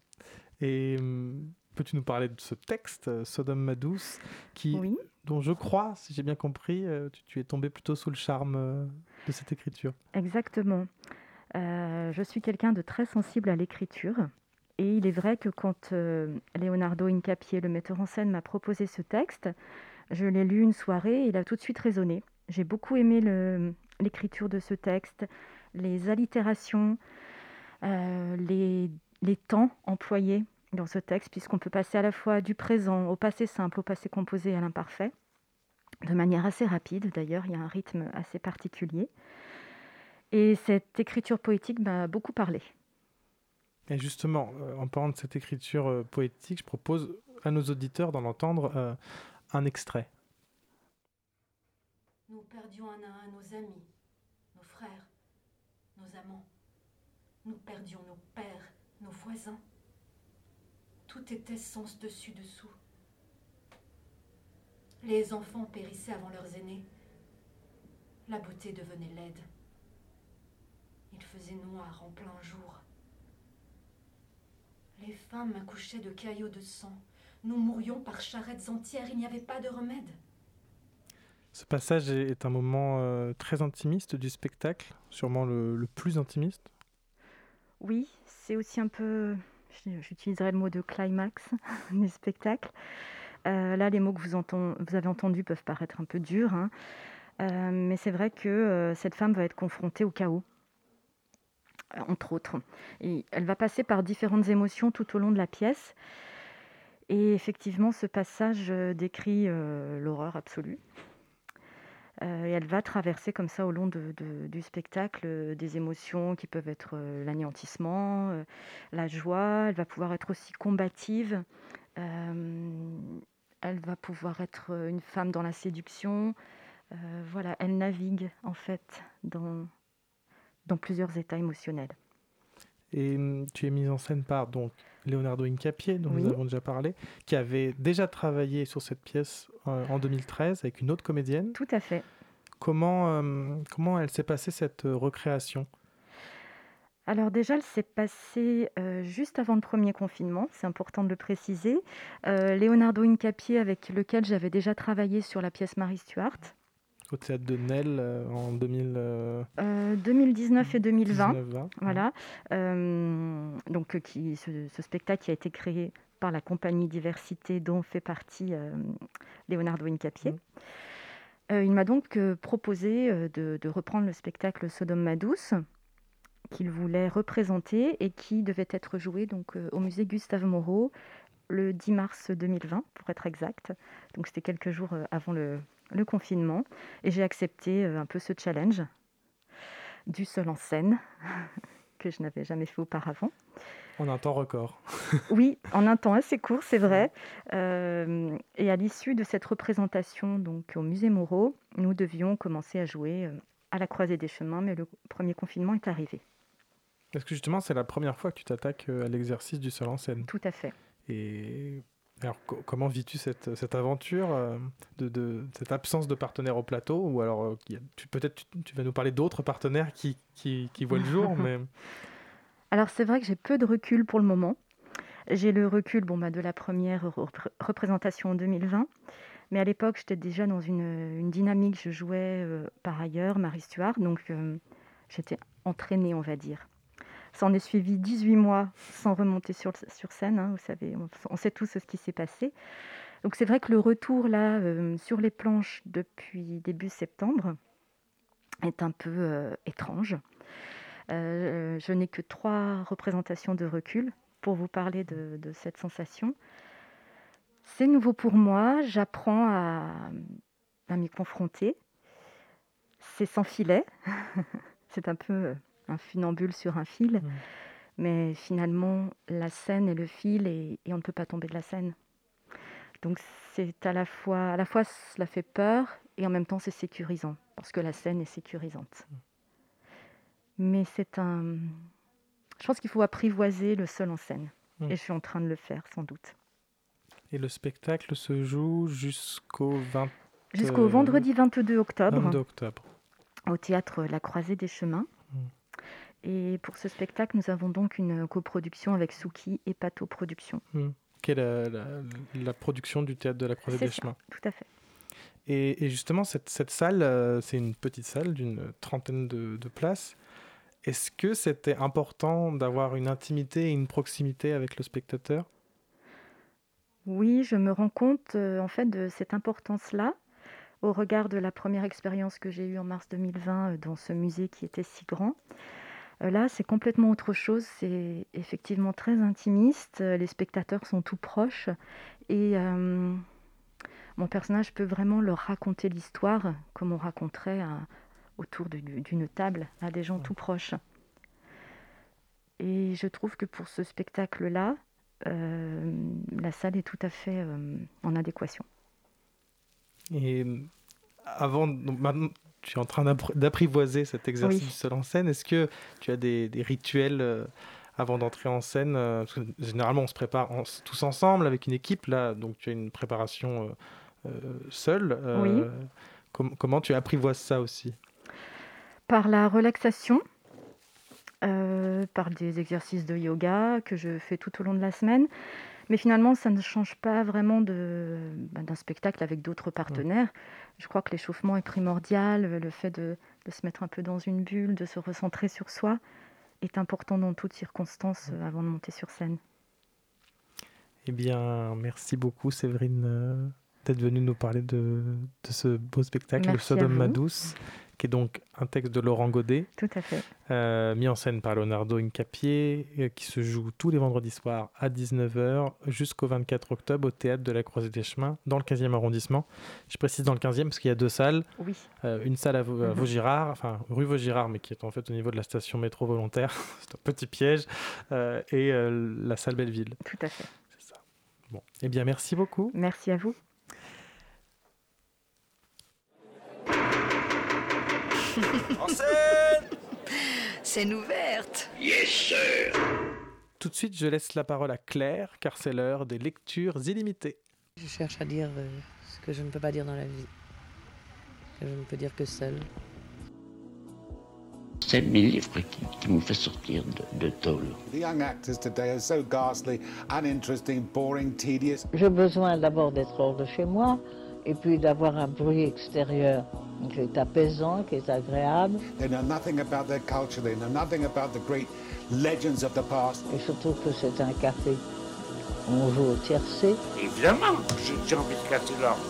Et hum, peux-tu nous parler de ce texte, euh, Sodome Madouce, qui, Oui. dont je crois, si j'ai bien compris, euh, tu, tu es tombé plutôt sous le charme euh, de cette écriture Exactement. Euh, je suis quelqu'un de très sensible à l'écriture. Et il est vrai que quand euh, Leonardo Incapié, le metteur en scène, m'a proposé ce texte, je l'ai lu une soirée et il a tout de suite résonné. J'ai beaucoup aimé l'écriture de ce texte, les allitérations, euh, les, les temps employés dans ce texte, puisqu'on peut passer à la fois du présent au passé simple, au passé composé et à l'imparfait, de manière assez rapide d'ailleurs, il y a un rythme assez particulier. Et cette écriture poétique m'a beaucoup parlé. Et justement, euh, en parlant de cette écriture euh, poétique, je propose à nos auditeurs d'en entendre euh, un extrait. Nous perdions un à un nos amis, nos frères, nos amants. Nous perdions nos pères, nos voisins. Tout était sens dessus dessous. Les enfants périssaient avant leurs aînés. La beauté devenait laide. Il faisait noir en plein jour. Les femmes accouchaient de caillots de sang. Nous mourions par charrettes entières. Il n'y avait pas de remède. Ce passage est, un moment euh, très intimiste du spectacle, sûrement le plus intimiste. Oui, c'est aussi un peu, j'utiliserai le mot de climax du spectacle. Euh, là, les mots que vous, vous avez entendus peuvent paraître un peu durs, hein. Euh, mais c'est vrai que euh, cette femme va être confrontée au chaos, entre autres. Elle va passer par différentes émotions tout au long de la pièce. Et effectivement, ce passage décrit l'horreur absolue. Euh, elle va traverser comme ça au long du spectacle euh, des émotions qui peuvent être euh, l'anéantissement, la joie. Elle va pouvoir être aussi combative. Elle va pouvoir être une femme dans la séduction. Voilà, elle navigue en fait dans, dans plusieurs états émotionnels. Et hum, tu es mise en scène par donc Leonardo Incapié, dont Oui. nous avons déjà parlé, qui avait déjà travaillé sur cette pièce euh, en 2013 avec une autre comédienne. Tout à fait. Comment, euh, comment elle s'est passée cette euh, recréation? Alors déjà, elle s'est passée euh, juste avant le premier confinement, c'est important de le préciser. Leonardo Incapié, avec lequel j'avais déjà travaillé sur la pièce Marie Stuart, au théâtre de Nel euh, en 2000. Euh, 2019 et 2020. 19-20. Voilà. Euh, donc, qui, ce, ce spectacle qui a été créé par la compagnie Diversité, dont fait partie euh, Leonardo Incapié. Euh, il m'a donc euh, proposé euh, de, de reprendre le spectacle Sodome ma douce, qu'il voulait représenter et qui devait être joué donc, euh, au musée Gustave Moreau le 10 mars 2020, pour être exact. Donc, c'était quelques jours euh, avant le, le confinement. Et j'ai accepté euh, un peu ce challenge du seul en scène, que je n'avais jamais fait auparavant. En un temps record. Oui, en un temps assez court, c'est vrai. Euh, et à l'issue de cette représentation donc au musée Moreau, nous devions commencer à jouer à la croisée des chemins, mais le premier confinement est arrivé. Parce que justement, c'est la première fois que tu t'attaques à l'exercice du seul en scène. Tout à fait. Et alors, co- comment vis-tu cette, cette aventure, euh, de, de- cette absence de partenaire au plateau? Ou alors, euh, tu- peut-être tu, tu vas nous parler d'autres partenaires qui, qui, qui voient le jour, mais Alors c'est vrai que j'ai peu de recul pour le moment. J'ai le recul bon, bah, de la première repré- représentation en 2020. Mais à l'époque, j'étais déjà dans une, une dynamique. Je jouais euh, par ailleurs Marie Stuart, donc j'étais entraînée, on va dire. Ça en est suivi 18 mois sans remonter sur, sur scène. hein, vous savez, on, sait tous ce qui s'est passé. Donc c'est vrai que le retour là euh, sur les planches depuis début septembre est un peu euh, étrange. Euh, je n'ai que trois représentations de recul pour vous parler de, cette sensation. C'est nouveau pour moi, j'apprends à, m'y confronter. C'est sans filet, c'est un peu un funambule sur un fil, mais finalement la scène est le fil et, et on ne peut pas tomber de la scène. Donc c'est à la fois, à la fois cela fait peur et en même temps c'est sécurisant parce que la scène est sécurisante. Mais c'est un. Je pense qu'il faut apprivoiser le seul en scène. Mm. Et je suis en train de le faire, sans doute. Et le spectacle se joue jusqu'au 20... Jusqu'au vendredi 22 octobre, 22 octobre. au théâtre La Croisée des Chemins. Et pour ce spectacle, nous avons donc une coproduction avec Suki et Pato Productions. Hmm. Quelle est la, la- la production du théâtre de la Croisée des ça, Chemins Tout à fait. Et, et justement, cette, cette salle, euh, c'est une petite salle d'une trentaine de, de places. Est-ce que c'était important d'avoir une intimité et une proximité avec le spectateur? Oui, je me rends compte euh, en fait de cette importance-là au regard de la première expérience que j'ai eue en mars 2020 euh, dans ce musée qui était si grand. Euh, Là, c'est complètement autre chose. C'est effectivement très intimiste. Euh, Les spectateurs sont tout proches et euh, mon personnage peut vraiment leur raconter l'histoire comme on raconterait à- autour d'une table à des gens tout proches. Et je trouve que pour ce spectacle-là, euh, la salle est tout à fait euh, en adéquation. Et avant, donc tu es en train d'appr- d'apprivoiser cet exercice Oui. du seul en scène. Est-ce que tu as des, des rituels euh, avant d'entrer en scène euh, parce que Généralement, on se prépare en- tous ensemble avec une équipe. Là, donc tu as une préparation euh, euh, seule. Euh, Oui. com- comment tu apprivoises ça aussi? Par la relaxation, euh, par des exercices de yoga que je fais tout au long de la semaine. Mais finalement, ça ne change pas vraiment de- bah, d'un spectacle avec d'autres partenaires. Je crois que l'échauffement est primordial, le fait de, de se mettre un peu dans une bulle, de se recentrer sur soi, est important dans toutes circonstances euh, avant de monter sur scène. Eh bien, merci beaucoup, Séverine, euh, d'être venue nous parler de, de ce beau spectacle, Le Merci Sodome ma vous. douce, qui est donc un texte de Laurent Godet, Tout à fait. euh, mis en scène par Leonardo Incapié, euh, qui se joue tous les vendredis soirs à 19h jusqu'au 24 octobre au théâtre de la Croisée des Chemins, dans le 15e arrondissement. Je précise dans le 15e parce qu'il y a deux salles. Oui. Euh, une salle à, Vau- à Mhm. Vaugirard, enfin rue Vaugirard, mais qui est en fait au niveau de la station métro volontaire. C'est un petit piège. euh, et la salle Belleville. Tout à fait. C'est ça. Bon. Eh bien, merci beaucoup. Merci à vous. En scène Scène ouverte. Yes, sir. Tout de suite, je laisse la parole à Claire, car c'est l'heure des lectures illimitées. Je cherche à dire euh, ce que je ne peux pas dire dans la vie. Que je ne peux dire que seul. C'est mes livres qui, qui me fait sortir de, de tôle. The young actors today are so ghastly, uninteresting, boring, tedious. J'ai besoin d'abord d'être hors de chez moi, et puis d'avoir un bruit extérieur qui est apaisant, qui est agréable. They know nothing about their culture, they know nothing about the great legends of the past. Et surtout que c'est un café. On joue au tiercé. Évidemment, j'ai envie de casser l'ordre.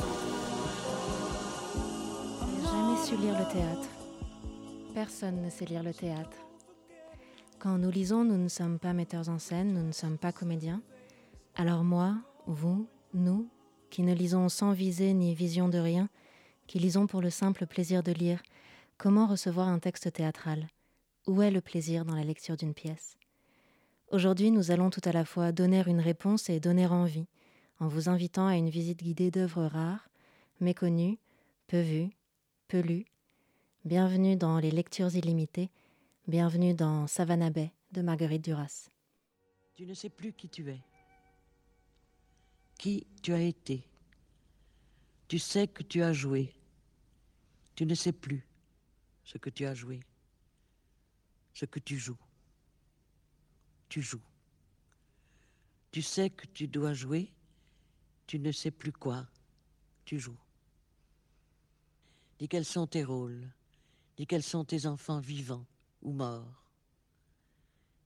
Jamais su lire le théâtre. Personne ne sait lire le théâtre. Quand nous lisons, nous ne sommes pas metteurs en scène, nous ne sommes pas comédiens. Alors moi, vous, nous, qui ne lisons sans visée ni vision de rien, qui lisons pour le simple plaisir de lire, comment recevoir un texte théâtral? Où est le plaisir dans la lecture d'une pièce? Aujourd'hui, nous allons tout à la fois donner une réponse et donner envie, en vous invitant à une visite guidée d'œuvres rares, méconnues, peu vues, peu lues. Bienvenue dans les lectures illimitées, bienvenue dans Savannah Bay de Marguerite Duras. Tu ne sais plus qui tu es, qui tu as été. Tu sais que tu as joué. Tu ne sais plus ce que tu as joué, ce que tu joues. Tu joues. Tu sais que tu dois jouer. Tu ne sais plus quoi. Tu joues. Dis quels sont tes rôles. Dis quels sont tes enfants vivants ou morts.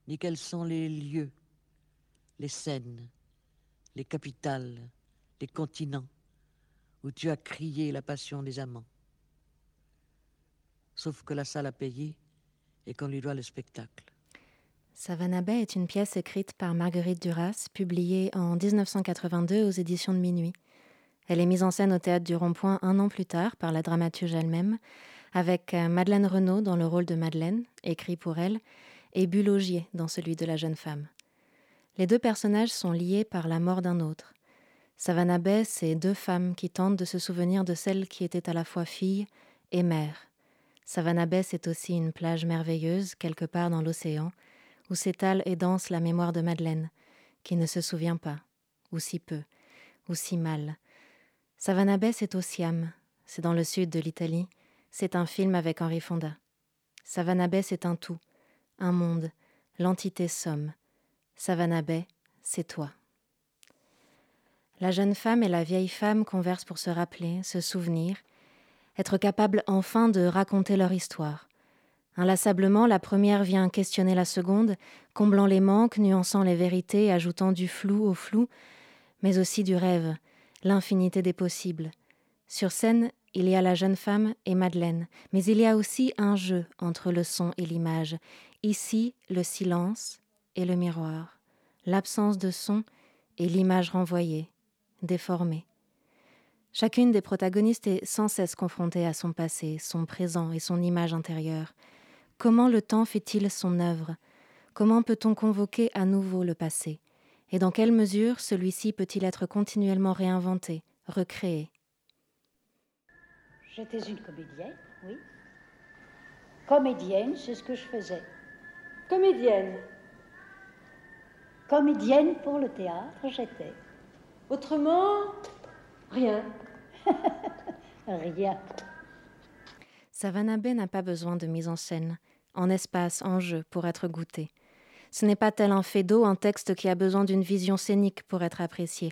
Dis quels sont les lieux, les scènes, les capitales, les continents où tu as crié la passion des amants. Sauf que la salle a payé et qu'on lui doit le spectacle. Savannah Bay est une pièce écrite par Marguerite Duras, publiée en 1982 aux éditions de Minuit. Elle est mise en scène au théâtre du Rond-Point un an plus tard par la dramaturge elle-même, avec euh, Madeleine Renaud dans le rôle de Madeleine, écrit pour elle, et Bulogier dans celui de la jeune femme. Les deux personnages sont liés par la mort d'un autre. Savannah Bay, c'est deux femmes qui tentent de se souvenir de celle qui était à la fois fille et mère. Savannah Bay, c'est aussi une plage merveilleuse, quelque part dans l'océan, où s'étale et danse la mémoire de Madeleine, qui ne se souvient pas, ou si peu, ou si mal. Savannah Bay, c'est au Siam, c'est dans le sud de l'Italie, c'est un film avec Henri Fonda. Savannah Bay, c'est un tout, un monde, l'entité somme. Savannah Bay, c'est toi. La jeune femme et la vieille femme conversent pour se rappeler, se souvenir, être capable enfin de raconter leur histoire. Inlassablement, la première vient questionner la seconde, comblant les manques, nuançant les vérités, ajoutant du flou au flou, mais aussi du rêve, l'infinité des possibles. Sur scène, il y a la jeune femme et Madeleine, mais il y a aussi un jeu entre le son et l'image. Ici, le silence et le miroir, l'absence de son et l'image renvoyée, déformée. Chacune des protagonistes est sans cesse confrontée à son passé, son présent et son image intérieure. Comment le temps fait-il son œuvre? Comment peut-on convoquer à nouveau le passé? Et dans quelle mesure celui-ci peut-il être continuellement réinventé, recréé? J'étais une comédienne, oui. Comédienne, c'est ce que je faisais. Comédienne? Comédienne pour le théâtre, j'étais. Autrement, rien. Rien. Savannah Bay n'a pas besoin de mise en scène, en espace, en jeu, pour être goûté. Ce n'est pas tel un fait d'eau, un texte qui a besoin d'une vision scénique pour être apprécié.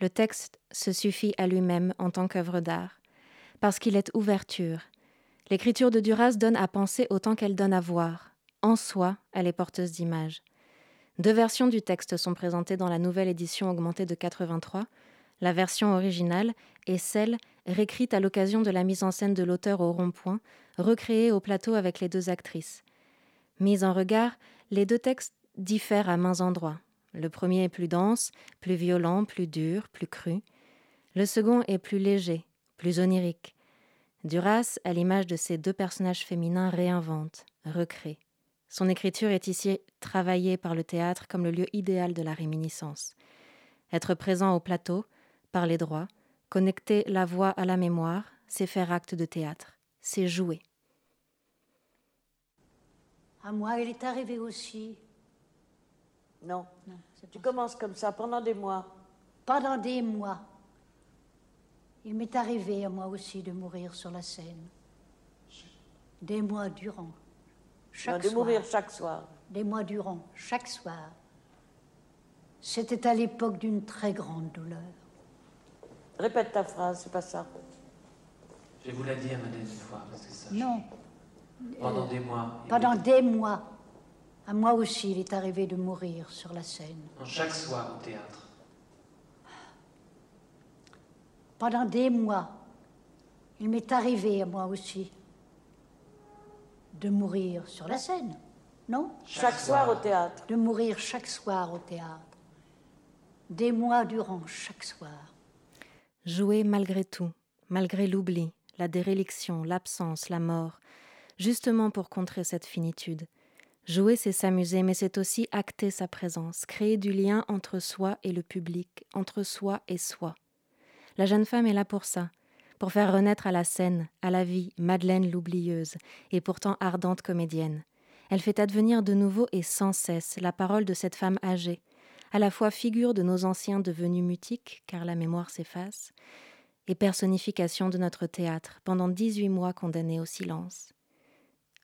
Le texte se suffit à lui-même en tant qu'œuvre d'art, parce qu'il est ouverture. L'écriture de Duras donne à penser autant qu'elle donne à voir. En soi, elle est porteuse d'images. Deux versions du texte sont présentées dans la nouvelle édition augmentée de 83, la version originale et celle réécrite à l'occasion de la mise en scène de l'auteur au rond-point, recréée au plateau avec les deux actrices. Mise en regard, les deux textes diffèrent à mains endroits. Le premier est plus dense, plus violent, plus dur, plus cru. Le second est plus léger, plus onirique. Duras, à l'image de ces deux personnages féminins, réinvente, recrée. Son écriture est ici travaillée par le théâtre comme le lieu idéal de la réminiscence. Être présent au plateau, parler droit, connecter la voix à la mémoire, c'est faire acte de théâtre, c'est jouer. À moi, il est arrivé aussi. Non. tu commences comme ça pendant des mois. Pendant des mois. Il m'est arrivé à moi aussi de mourir sur la scène. Des mois durant. Chaque de soir. mourir chaque soir. Des mois durant, chaque soir. C'était à l'époque d'une très grande douleur. Répète ta phrase, c'est pas ça. Je vais vous la dire, Madeleine, une fois, parce que ça. Non. Pendant des mois. Pendant des mois. À moi aussi, il est arrivé de mourir sur la scène. Chaque soir au théâtre. Pendant des mois, il m'est arrivé à moi aussi de mourir sur la scène. Non? Chaque soir au théâtre. De mourir chaque soir au théâtre. Des mois durant chaque soir. Jouer malgré tout, malgré l'oubli, la déréliction, l'absence, la mort, justement pour contrer cette finitude. Jouer, c'est s'amuser, mais c'est aussi acter sa présence, créer du lien entre soi et le public, entre soi et soi. La jeune femme est là pour ça, pour faire renaître à la scène, à la vie, Madeleine l'oublieuse, et pourtant ardente comédienne. Elle fait advenir de nouveau et sans cesse la parole de cette femme âgée, à la fois figure de nos anciens devenus mutiques, car la mémoire s'efface, et personnification de notre théâtre, pendant 18 mois condamné au silence.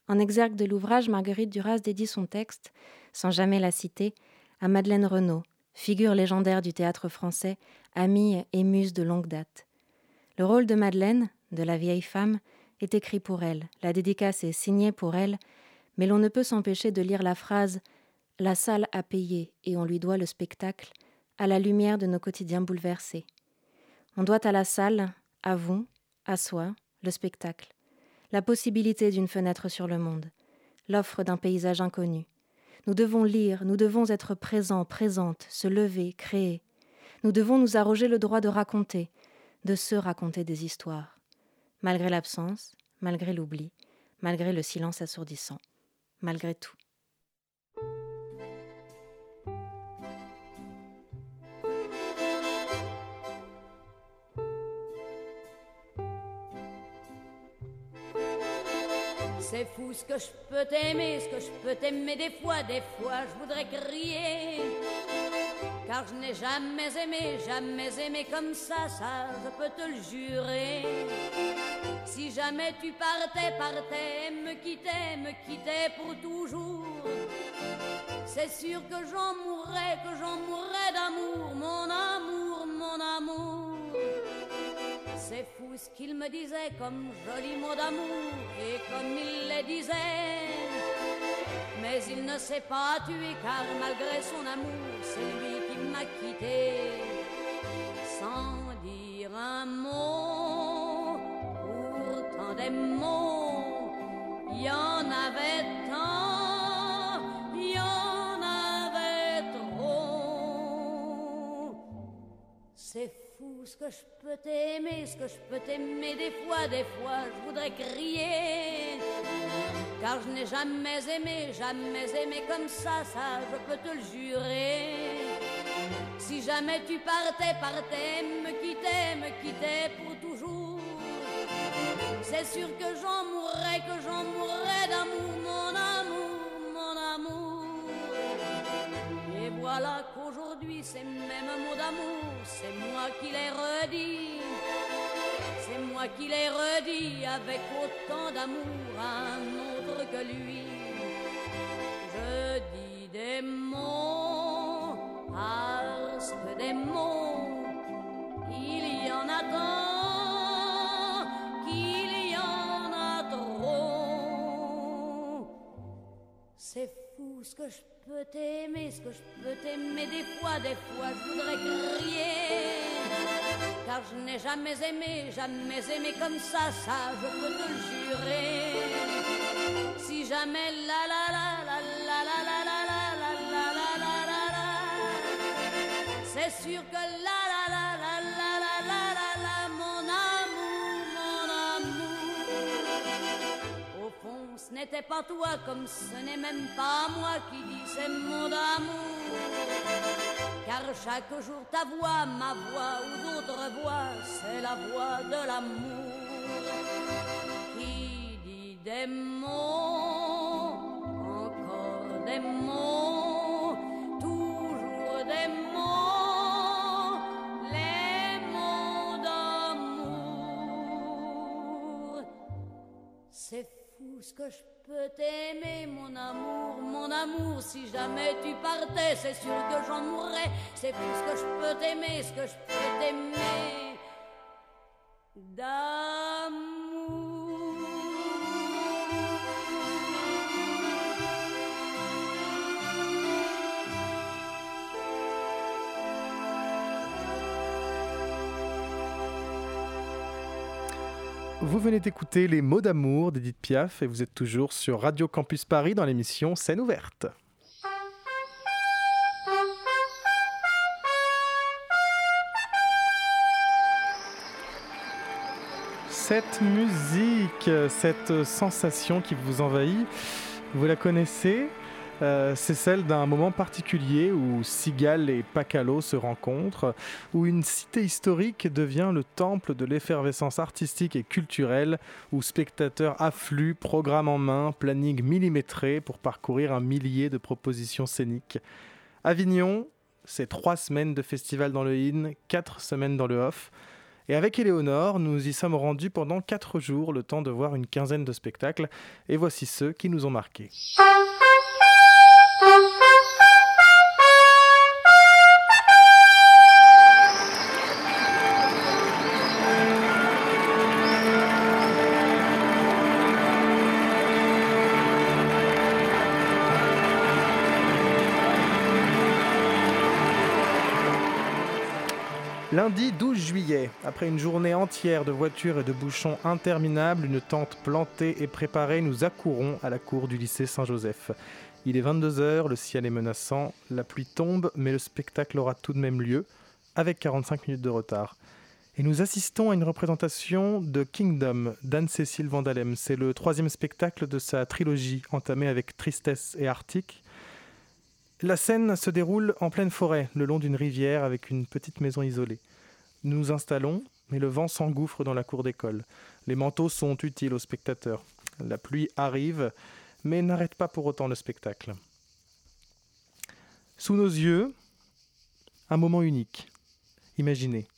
En exergue de l'ouvrage, Marguerite Duras dédie son texte, sans jamais la citer, à Madeleine Renaud, figure légendaire du théâtre français, amie et muse de longue date. Le rôle de Madeleine, de la vieille femme, est écrit pour elle, la dédicace est signée pour elle, mais l'on ne peut s'empêcher de lire la phrase La salle a payé et on lui doit le spectacle à la lumière de nos quotidiens bouleversés. On doit à la salle, à vous, à soi, le spectacle, la possibilité d'une fenêtre sur le monde, l'offre d'un paysage inconnu. Nous devons lire, nous devons être présents, présentes, se lever, créer. Nous devons nous arroger le droit de raconter, de se raconter des histoires, malgré l'absence, malgré l'oubli, malgré le silence assourdissant, malgré tout. C'est fou ce que je peux t'aimer, ce que je peux t'aimer des fois, des fois je voudrais crier. Car je n'ai jamais aimé, jamais aimé comme ça, ça je peux te le jurer. Si jamais tu partais, partais, me quittais, me quittais pour toujours. C'est sûr que j'en mourrais, que j'en mourrais d'amour, mon amour, mon amour. C'est fou ce qu'il me disait comme joli mot d'amour et comme il les disait. Mais il ne s'est pas tué car malgré son amour, c'est lui m'a quitté. Sans dire un mot, pourtant des mots, il y en avait tant, il y en avait trop. C'est fou ce que je peux t'aimer, ce que je peux t'aimer des fois, des fois je voudrais crier. Car je n'ai jamais aimé, jamais aimé comme ça, ça je peux te le jurer. Si jamais tu partais, partais, me quittais, me quittais pour toujours. C'est sûr que j'en mourrais, que j'en mourrais d'amour, mon amour, mon amour. Et voilà qu'aujourd'hui, ces mêmes mots d'amour, c'est moi qui les redis. C'est moi qui les redis avec autant d'amour à un autre que lui. Je dis des mots parce que des mots, il y en a tant qu'il y en a trop. C'est fou ce que je peux t'aimer, ce que je peux t'aimer des fois, des fois je voudrais crier. Car je n'ai jamais aimé, jamais aimé comme ça, ça je peux te le jurer. Si jamais la la la C'est sûr que la la la la la la la la la mon amour, mon amour. Au fond ce n'était pas toi comme ce n'est même pas moi qui dis ces mots d'amour. Car chaque jour ta voix, ma voix ou d'autres voix, c'est la voix de l'amour qui dit des mots, encore des mots, toujours des mots, C'est fou ce que je peux t'aimer, mon amour, mon amour. Si jamais tu partais, c'est sûr que j'en mourrais. C'est fou ce que je peux t'aimer, ce que je peux t'aimer. Vous venez d'écouter Les mots d'amour d'Edith Piaf et vous êtes toujours sur Radio Campus Paris dans l'émission Scène ouverte. Cette musique, cette sensation qui vous envahit, vous la connaissez? Euh, c'est celle d'un moment particulier où Sigal et Pacalo se rencontrent, où une cité historique devient le temple de l'effervescence artistique et culturelle, où spectateurs affluent, programme en main, planning millimétré pour parcourir un millier de propositions scéniques. Avignon, c'est trois semaines de festival dans le in, quatre semaines dans le off. Et avec Éléonore, nous y sommes rendus pendant quatre jours, le temps de voir une quinzaine de spectacles, et voici ceux qui nous ont marqués. Lundi 12 juillet, après une journée entière de voitures et de bouchons interminables, une tente plantée et préparée, nous accourons à la cour du lycée Saint-Joseph. Il est 22h, le ciel est menaçant, la pluie tombe, mais le spectacle aura tout de même lieu, avec 45 minutes de retard. Et nous assistons à une représentation de Kingdom d'Anne-Cécile Vandalem. C'est le troisième spectacle de sa trilogie, entamée avec Tristesse et Arctique. La scène se déroule en pleine forêt, le long d'une rivière, avec une petite maison isolée. Nous nous installons, mais le vent s'engouffre dans la cour d'école. Les manteaux sont utiles aux spectateurs. La pluie arrive, mais n'arrête pas pour autant le spectacle. Sous nos yeux, un moment unique. Imaginez,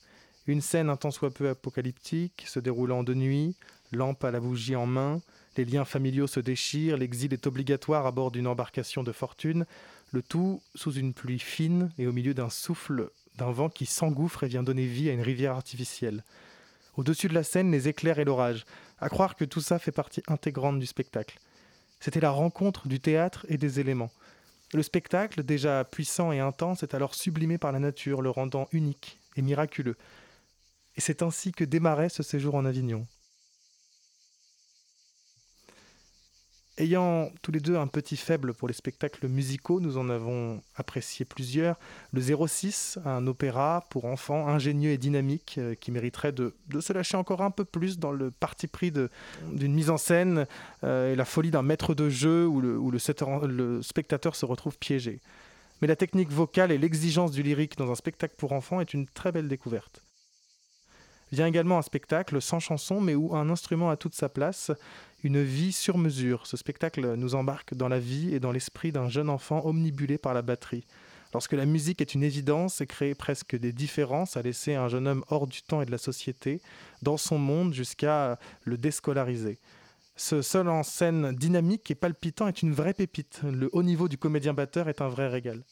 une scène un tant soit peu apocalyptique, se déroulant de nuit, lampe à la bougie en main, les liens familiaux se déchirent, l'exil est obligatoire à bord d'une embarcation de fortune, le tout sous une pluie fine et au milieu d'un souffle d'un vent qui s'engouffre et vient donner vie à une rivière artificielle. Au-dessus de la scène, les éclairs et l'orage. À croire que tout ça fait partie intégrante du spectacle. C'était la rencontre du théâtre et des éléments. Le spectacle, déjà puissant et intense, est alors sublimé par la nature, le rendant unique et miraculeux. Et c'est ainsi que démarrait ce séjour en Avignon. Ayant tous les deux un petit faible pour les spectacles musicaux, nous en avons apprécié plusieurs. Le 06, un opéra pour enfants ingénieux et dynamique euh, qui mériterait de, se lâcher encore un peu plus dans le parti pris d'une mise en scène euh, et la folie d'un maître de jeu où, le, où le spectateur se retrouve piégé. Mais la technique vocale et l'exigence du lyrique dans un spectacle pour enfants est une très belle découverte. Vient également un spectacle sans chanson mais où un instrument a toute sa place, une vie sur mesure. Ce spectacle nous embarque dans la vie et dans l'esprit d'un jeune enfant omnibulé par la batterie. Lorsque la musique est une évidence et crée presque des différences à laisser un jeune homme hors du temps et de la société, dans son monde jusqu'à le déscolariser. Ce seul en scène dynamique et palpitant est une vraie pépite. Le haut niveau du comédien batteur est un vrai régal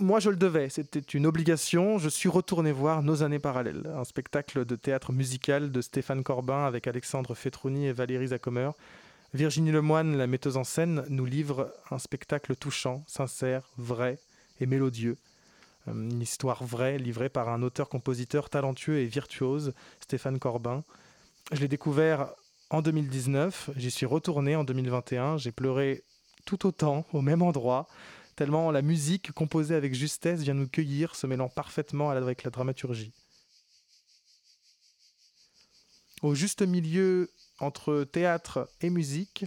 moi, je le devais. C'était une obligation. Je suis retourné voir Nos années parallèles, un spectacle de théâtre musical de Stéphane Corbin avec Alexandre Fetrouni et Valérie Zacomer. Virginie Lemoine, la metteuse en scène, nous livre un spectacle touchant, sincère, vrai et mélodieux. Euh, une histoire vraie livrée par un auteur-compositeur talentueux et virtuose, Stéphane Corbin. Je l'ai découvert en 2019, j'y suis retourné en 2021, j'ai pleuré tout autant, au même endroit tellement la musique composée avec justesse vient nous cueillir, se mêlant parfaitement avec la dramaturgie. Au juste milieu entre théâtre et musique,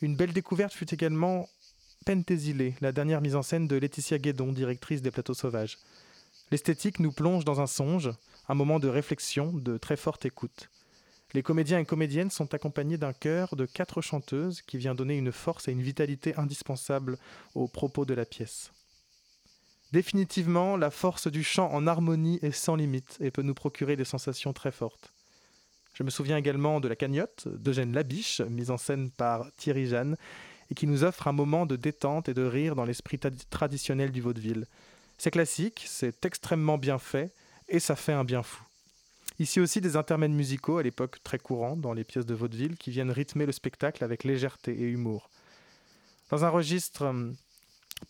une belle découverte fut également Pentésilé, la dernière mise en scène de Laetitia Guédon, directrice des Plateaux Sauvages. L'esthétique nous plonge dans un songe, un moment de réflexion, de très forte écoute. Les comédiens et comédiennes sont accompagnés d'un chœur de quatre chanteuses qui vient donner une force et une vitalité indispensables aux propos de la pièce. Définitivement, la force du chant en harmonie est sans limite et peut nous procurer des sensations très fortes. Je me souviens également de La Cagnotte d'Eugène Labiche, mise en scène par Thierry Jeanne, et qui nous offre un moment de détente et de rire dans l'esprit traditionnel du vaudeville. C'est classique, c'est extrêmement bien fait, et ça fait un bien fou. Ici aussi des intermèdes musicaux, à l'époque très courants dans les pièces de vaudeville, qui viennent rythmer le spectacle avec légèreté et humour. Dans un registre hum,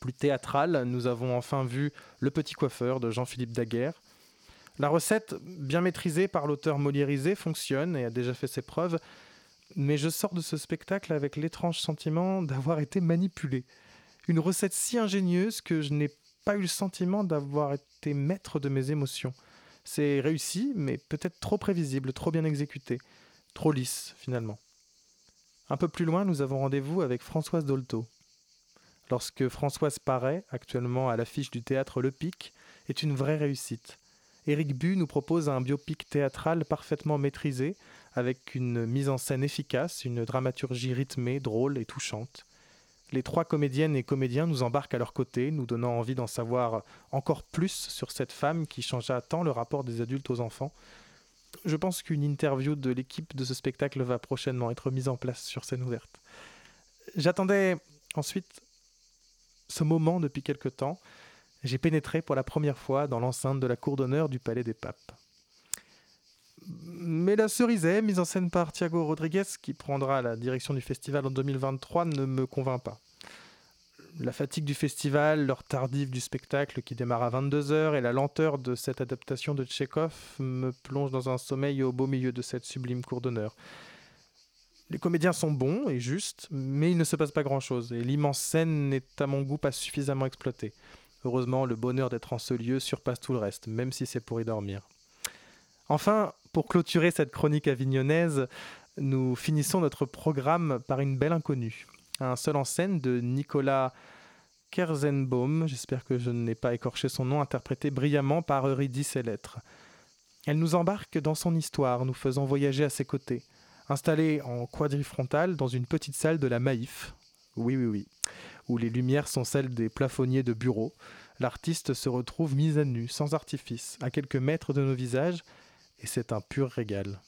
plus théâtral, nous avons enfin vu Le Petit Coiffeur de Jean-Philippe Daguerre. La recette, bien maîtrisée par l'auteur moliérisé, fonctionne et a déjà fait ses preuves, mais je sors de ce spectacle avec l'étrange sentiment d'avoir été manipulé. Une recette si ingénieuse que je n'ai pas eu le sentiment d'avoir été maître de mes émotions. C'est réussi, mais peut-être trop prévisible, trop bien exécuté, trop lisse finalement. Un peu plus loin, nous avons rendez-vous avec Françoise Dolto. Lorsque Françoise paraît, actuellement à l'affiche du théâtre Le Pic, est une vraie réussite. Éric Bu nous propose un biopic théâtral parfaitement maîtrisé, avec une mise en scène efficace, une dramaturgie rythmée, drôle et touchante. Les trois comédiennes et comédiens nous embarquent à leur côté, nous donnant envie d'en savoir encore plus sur cette femme qui changea tant le rapport des adultes aux enfants. Je pense qu'une interview de l'équipe de ce spectacle va prochainement être mise en place sur scène ouverte. J'attendais ensuite ce moment depuis quelque temps. J'ai pénétré pour la première fois dans l'enceinte de la cour d'honneur du Palais des Papes. Mais la cerisée, mise en scène par Thiago Rodriguez, qui prendra la direction du festival en 2023, ne me convainc pas. La fatigue du festival, l'heure tardive du spectacle qui démarre à 22h et la lenteur de cette adaptation de Tchekhov me plongent dans un sommeil au beau milieu de cette sublime cour d'honneur. Les comédiens sont bons et justes, mais il ne se passe pas grand-chose, et l'immense scène n'est à mon goût pas suffisamment exploitée. Heureusement, le bonheur d'être en ce lieu surpasse tout le reste, même si c'est pour y dormir. Enfin, pour clôturer cette chronique avignonnaise, nous finissons notre programme par une belle inconnue. Un seul en scène de Nicolas Kerzenbaum, j'espère que je n'ai pas écorché son nom, interprété brillamment par Eurydice et Lettres. Elle nous embarque dans son histoire, nous faisant voyager à ses côtés. Installée en quadrifrontal dans une petite salle de la Maïf, oui oui oui, où les lumières sont celles des plafonniers de bureaux, l'artiste se retrouve mise à nu, sans artifice, à quelques mètres de nos visages, et c'est un pur régal.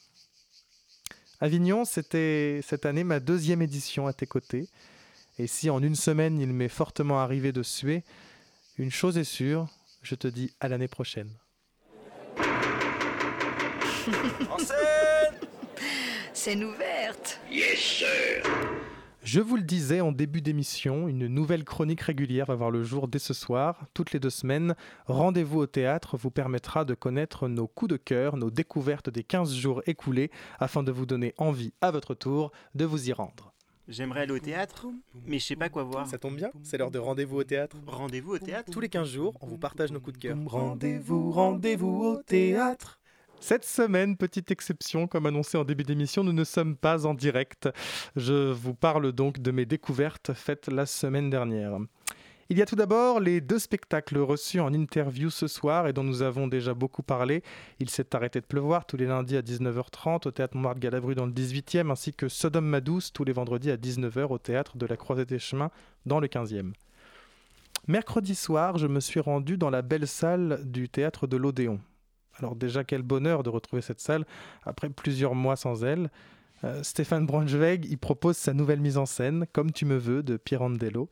Avignon, c'était cette année ma deuxième édition à tes côtés, et si en une semaine il m'est fortement arrivé de suer, une chose est sûre, je te dis à l'année prochaine. En scène Scène ouverte. Yes, sir. Je vous le disais en début d'émission, une nouvelle chronique régulière va voir le jour dès ce soir. Toutes les deux semaines, Rendez-vous au théâtre vous permettra de connaître nos coups de cœur, nos découvertes des 15 jours écoulés, afin de vous donner envie, à votre tour, de vous y rendre. J'aimerais aller au théâtre, mais je sais pas quoi voir. Ça tombe bien, c'est l'heure de Rendez-vous au théâtre. Rendez-vous au théâtre Tous les 15 jours, on vous partage nos coups de cœur. Rendez-vous, rendez-vous au théâtre. Cette semaine, petite exception, comme annoncé en début d'émission, nous ne sommes pas en direct. Je vous parle donc de mes découvertes faites la semaine dernière. Il y a tout d'abord les deux spectacles reçus en interview ce soir et dont nous avons déjà beaucoup parlé. Il s'est arrêté de pleuvoir tous les lundis à 19h30 au théâtre Montmartre Galabru dans le 18e, ainsi que Sodome Madouce tous les vendredis à 19h au théâtre de la Croisée des Chemins dans le 15e. Mercredi soir, je me suis rendu dans la belle salle du théâtre de l'Odéon. Alors déjà, quel bonheur de retrouver cette salle après plusieurs mois sans elle. Euh, Stéphane Braunschweig y propose sa nouvelle mise en scène, Comme tu me veux, de Pirandello.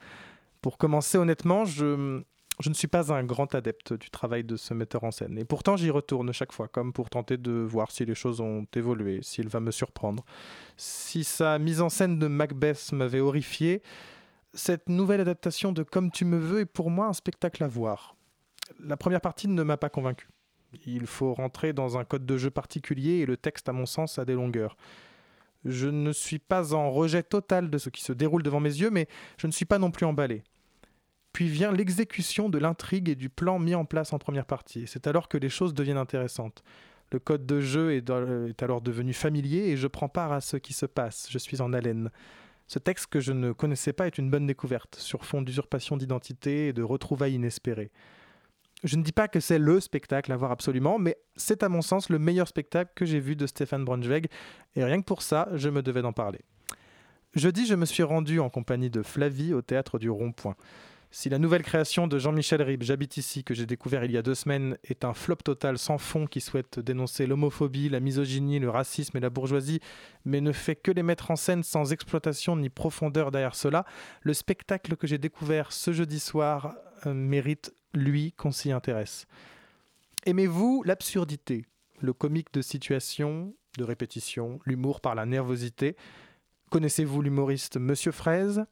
Pour commencer, honnêtement, je, je ne suis pas un grand adepte du travail de ce metteur en scène. Et pourtant, j'y retourne chaque fois, comme pour tenter de voir si les choses ont évolué, s'il va me surprendre. Si sa mise en scène de Macbeth m'avait horrifié, cette nouvelle adaptation de Comme tu me veux est pour moi un spectacle à voir. La première partie ne m'a pas convaincu. Il faut rentrer dans un code de jeu particulier et le texte, à mon sens, a des longueurs. Je ne suis pas en rejet total de ce qui se déroule devant mes yeux, mais je ne suis pas non plus emballé. Puis vient l'exécution de l'intrigue et du plan mis en place en première partie. C'est alors que les choses deviennent intéressantes. Le code de jeu est, alors devenu familier et je prends part à ce qui se passe. Je suis en haleine. Ce texte que je ne connaissais pas est une bonne découverte, sur fond d'usurpation d'identité et de retrouvailles inespérées. Je ne dis pas que c'est le spectacle à voir absolument, mais c'est à mon sens le meilleur spectacle que j'ai vu de Stéphane Braunschweig, et rien que pour ça, je me devais d'en parler. Jeudi, je me suis rendu en compagnie de Flavie au théâtre du Rond-Point. Si la nouvelle création de Jean-Michel Ribes, J'habite ici, que j'ai découvert il y a deux semaines, est un flop total sans fond qui souhaite dénoncer l'homophobie, la misogynie, le racisme et la bourgeoisie, mais ne fait que les mettre en scène sans exploitation ni profondeur derrière cela, le spectacle que j'ai découvert ce jeudi soir euh, mérite lui qu'on s'y intéresse. Aimez-vous l'absurdité, le comique de situation, de répétition, l'humour par la nervosité? Connaissez-vous l'humoriste Monsieur Fraise?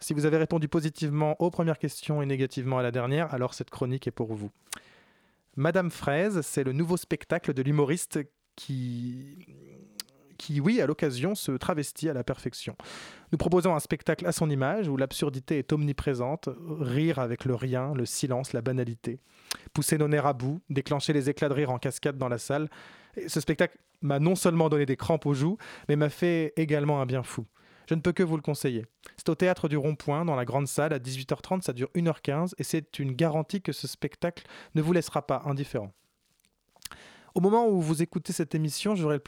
Si vous avez répondu positivement aux premières questions et négativement à la dernière, alors cette chronique est pour vous. Madame Fraise, c'est le nouveau spectacle de l'humoriste qui qui, oui, à l'occasion, se travestit à la perfection. Nous proposons un spectacle à son image où l'absurdité est omniprésente, rire avec le rien, le silence, la banalité, pousser nos nerfs à bout, déclencher les éclats de rire en cascade dans la salle. Ce spectacle m'a non seulement donné des crampes aux joues, mais m'a fait également un bien fou. Je ne peux que vous le conseiller. C'est au théâtre du Rond-Point, dans la grande salle, à 18h30, ça dure 1h15, et c'est une garantie que ce spectacle ne vous laissera pas indifférent. Au moment où vous écoutez cette émission, j'aurai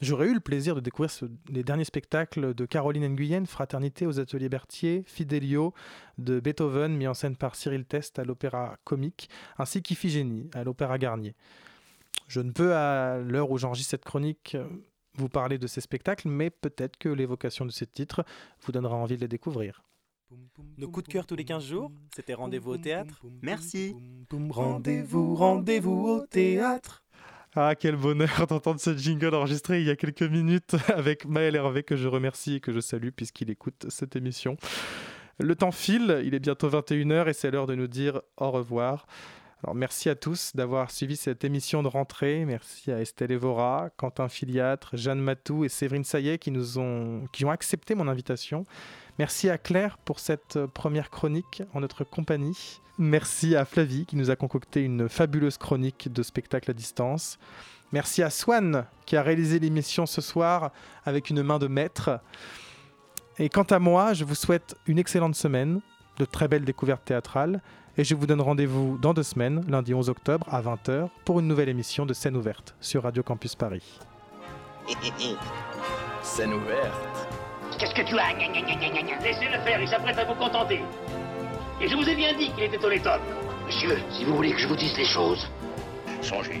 j'aurais eu le plaisir de découvrir les derniers spectacles de Caroline Nguyen, Fraternité aux Ateliers Berthier, Fidelio de Beethoven, mis en scène par Cyril Test à l'Opéra Comique, ainsi qu'Iphigénie à l'Opéra Garnier. Je ne peux, à l'heure où j'enregistre cette chronique, vous parler de ces spectacles, mais peut-être que l'évocation de ces titres vous donnera envie de les découvrir. Nos coups de cœur tous les 15 jours, c'était rendez-vous au théâtre. Merci. Rendez-vous, rendez-vous au théâtre. Ah, quel bonheur d'entendre ce jingle enregistré il y a quelques minutes avec Maël Hervé que je remercie et que je salue puisqu'il écoute cette émission. Le temps file, il est bientôt 21h et c'est l'heure de nous dire au revoir. Merci à tous d'avoir suivi cette émission de rentrée. Merci à Estelle Evora, Quentin Filiatre, Jeanne Matou et Séverine Saillet qui, ont, qui ont accepté mon invitation. Merci à Claire pour cette euh, première chronique en notre compagnie. Merci à Flavie qui nous a concocté une fabuleuse chronique de spectacle à distance. Merci à Swan qui a réalisé l'émission ce soir avec une main de maître. Et quant à moi, je vous souhaite une excellente semaine, de très belles découvertes théâtrales, et je vous donne rendez-vous dans deux semaines, lundi 11 octobre à 20h, pour une nouvelle émission de Scène ouverte sur Radio Campus Paris. Scène ouverte. Qu'est-ce que tu as? Laissez-le faire, il s'apprête à vous contenter. Et je vous ai bien dit qu'il était honnête homme. Monsieur, si vous voulez que je vous dise les choses, songez.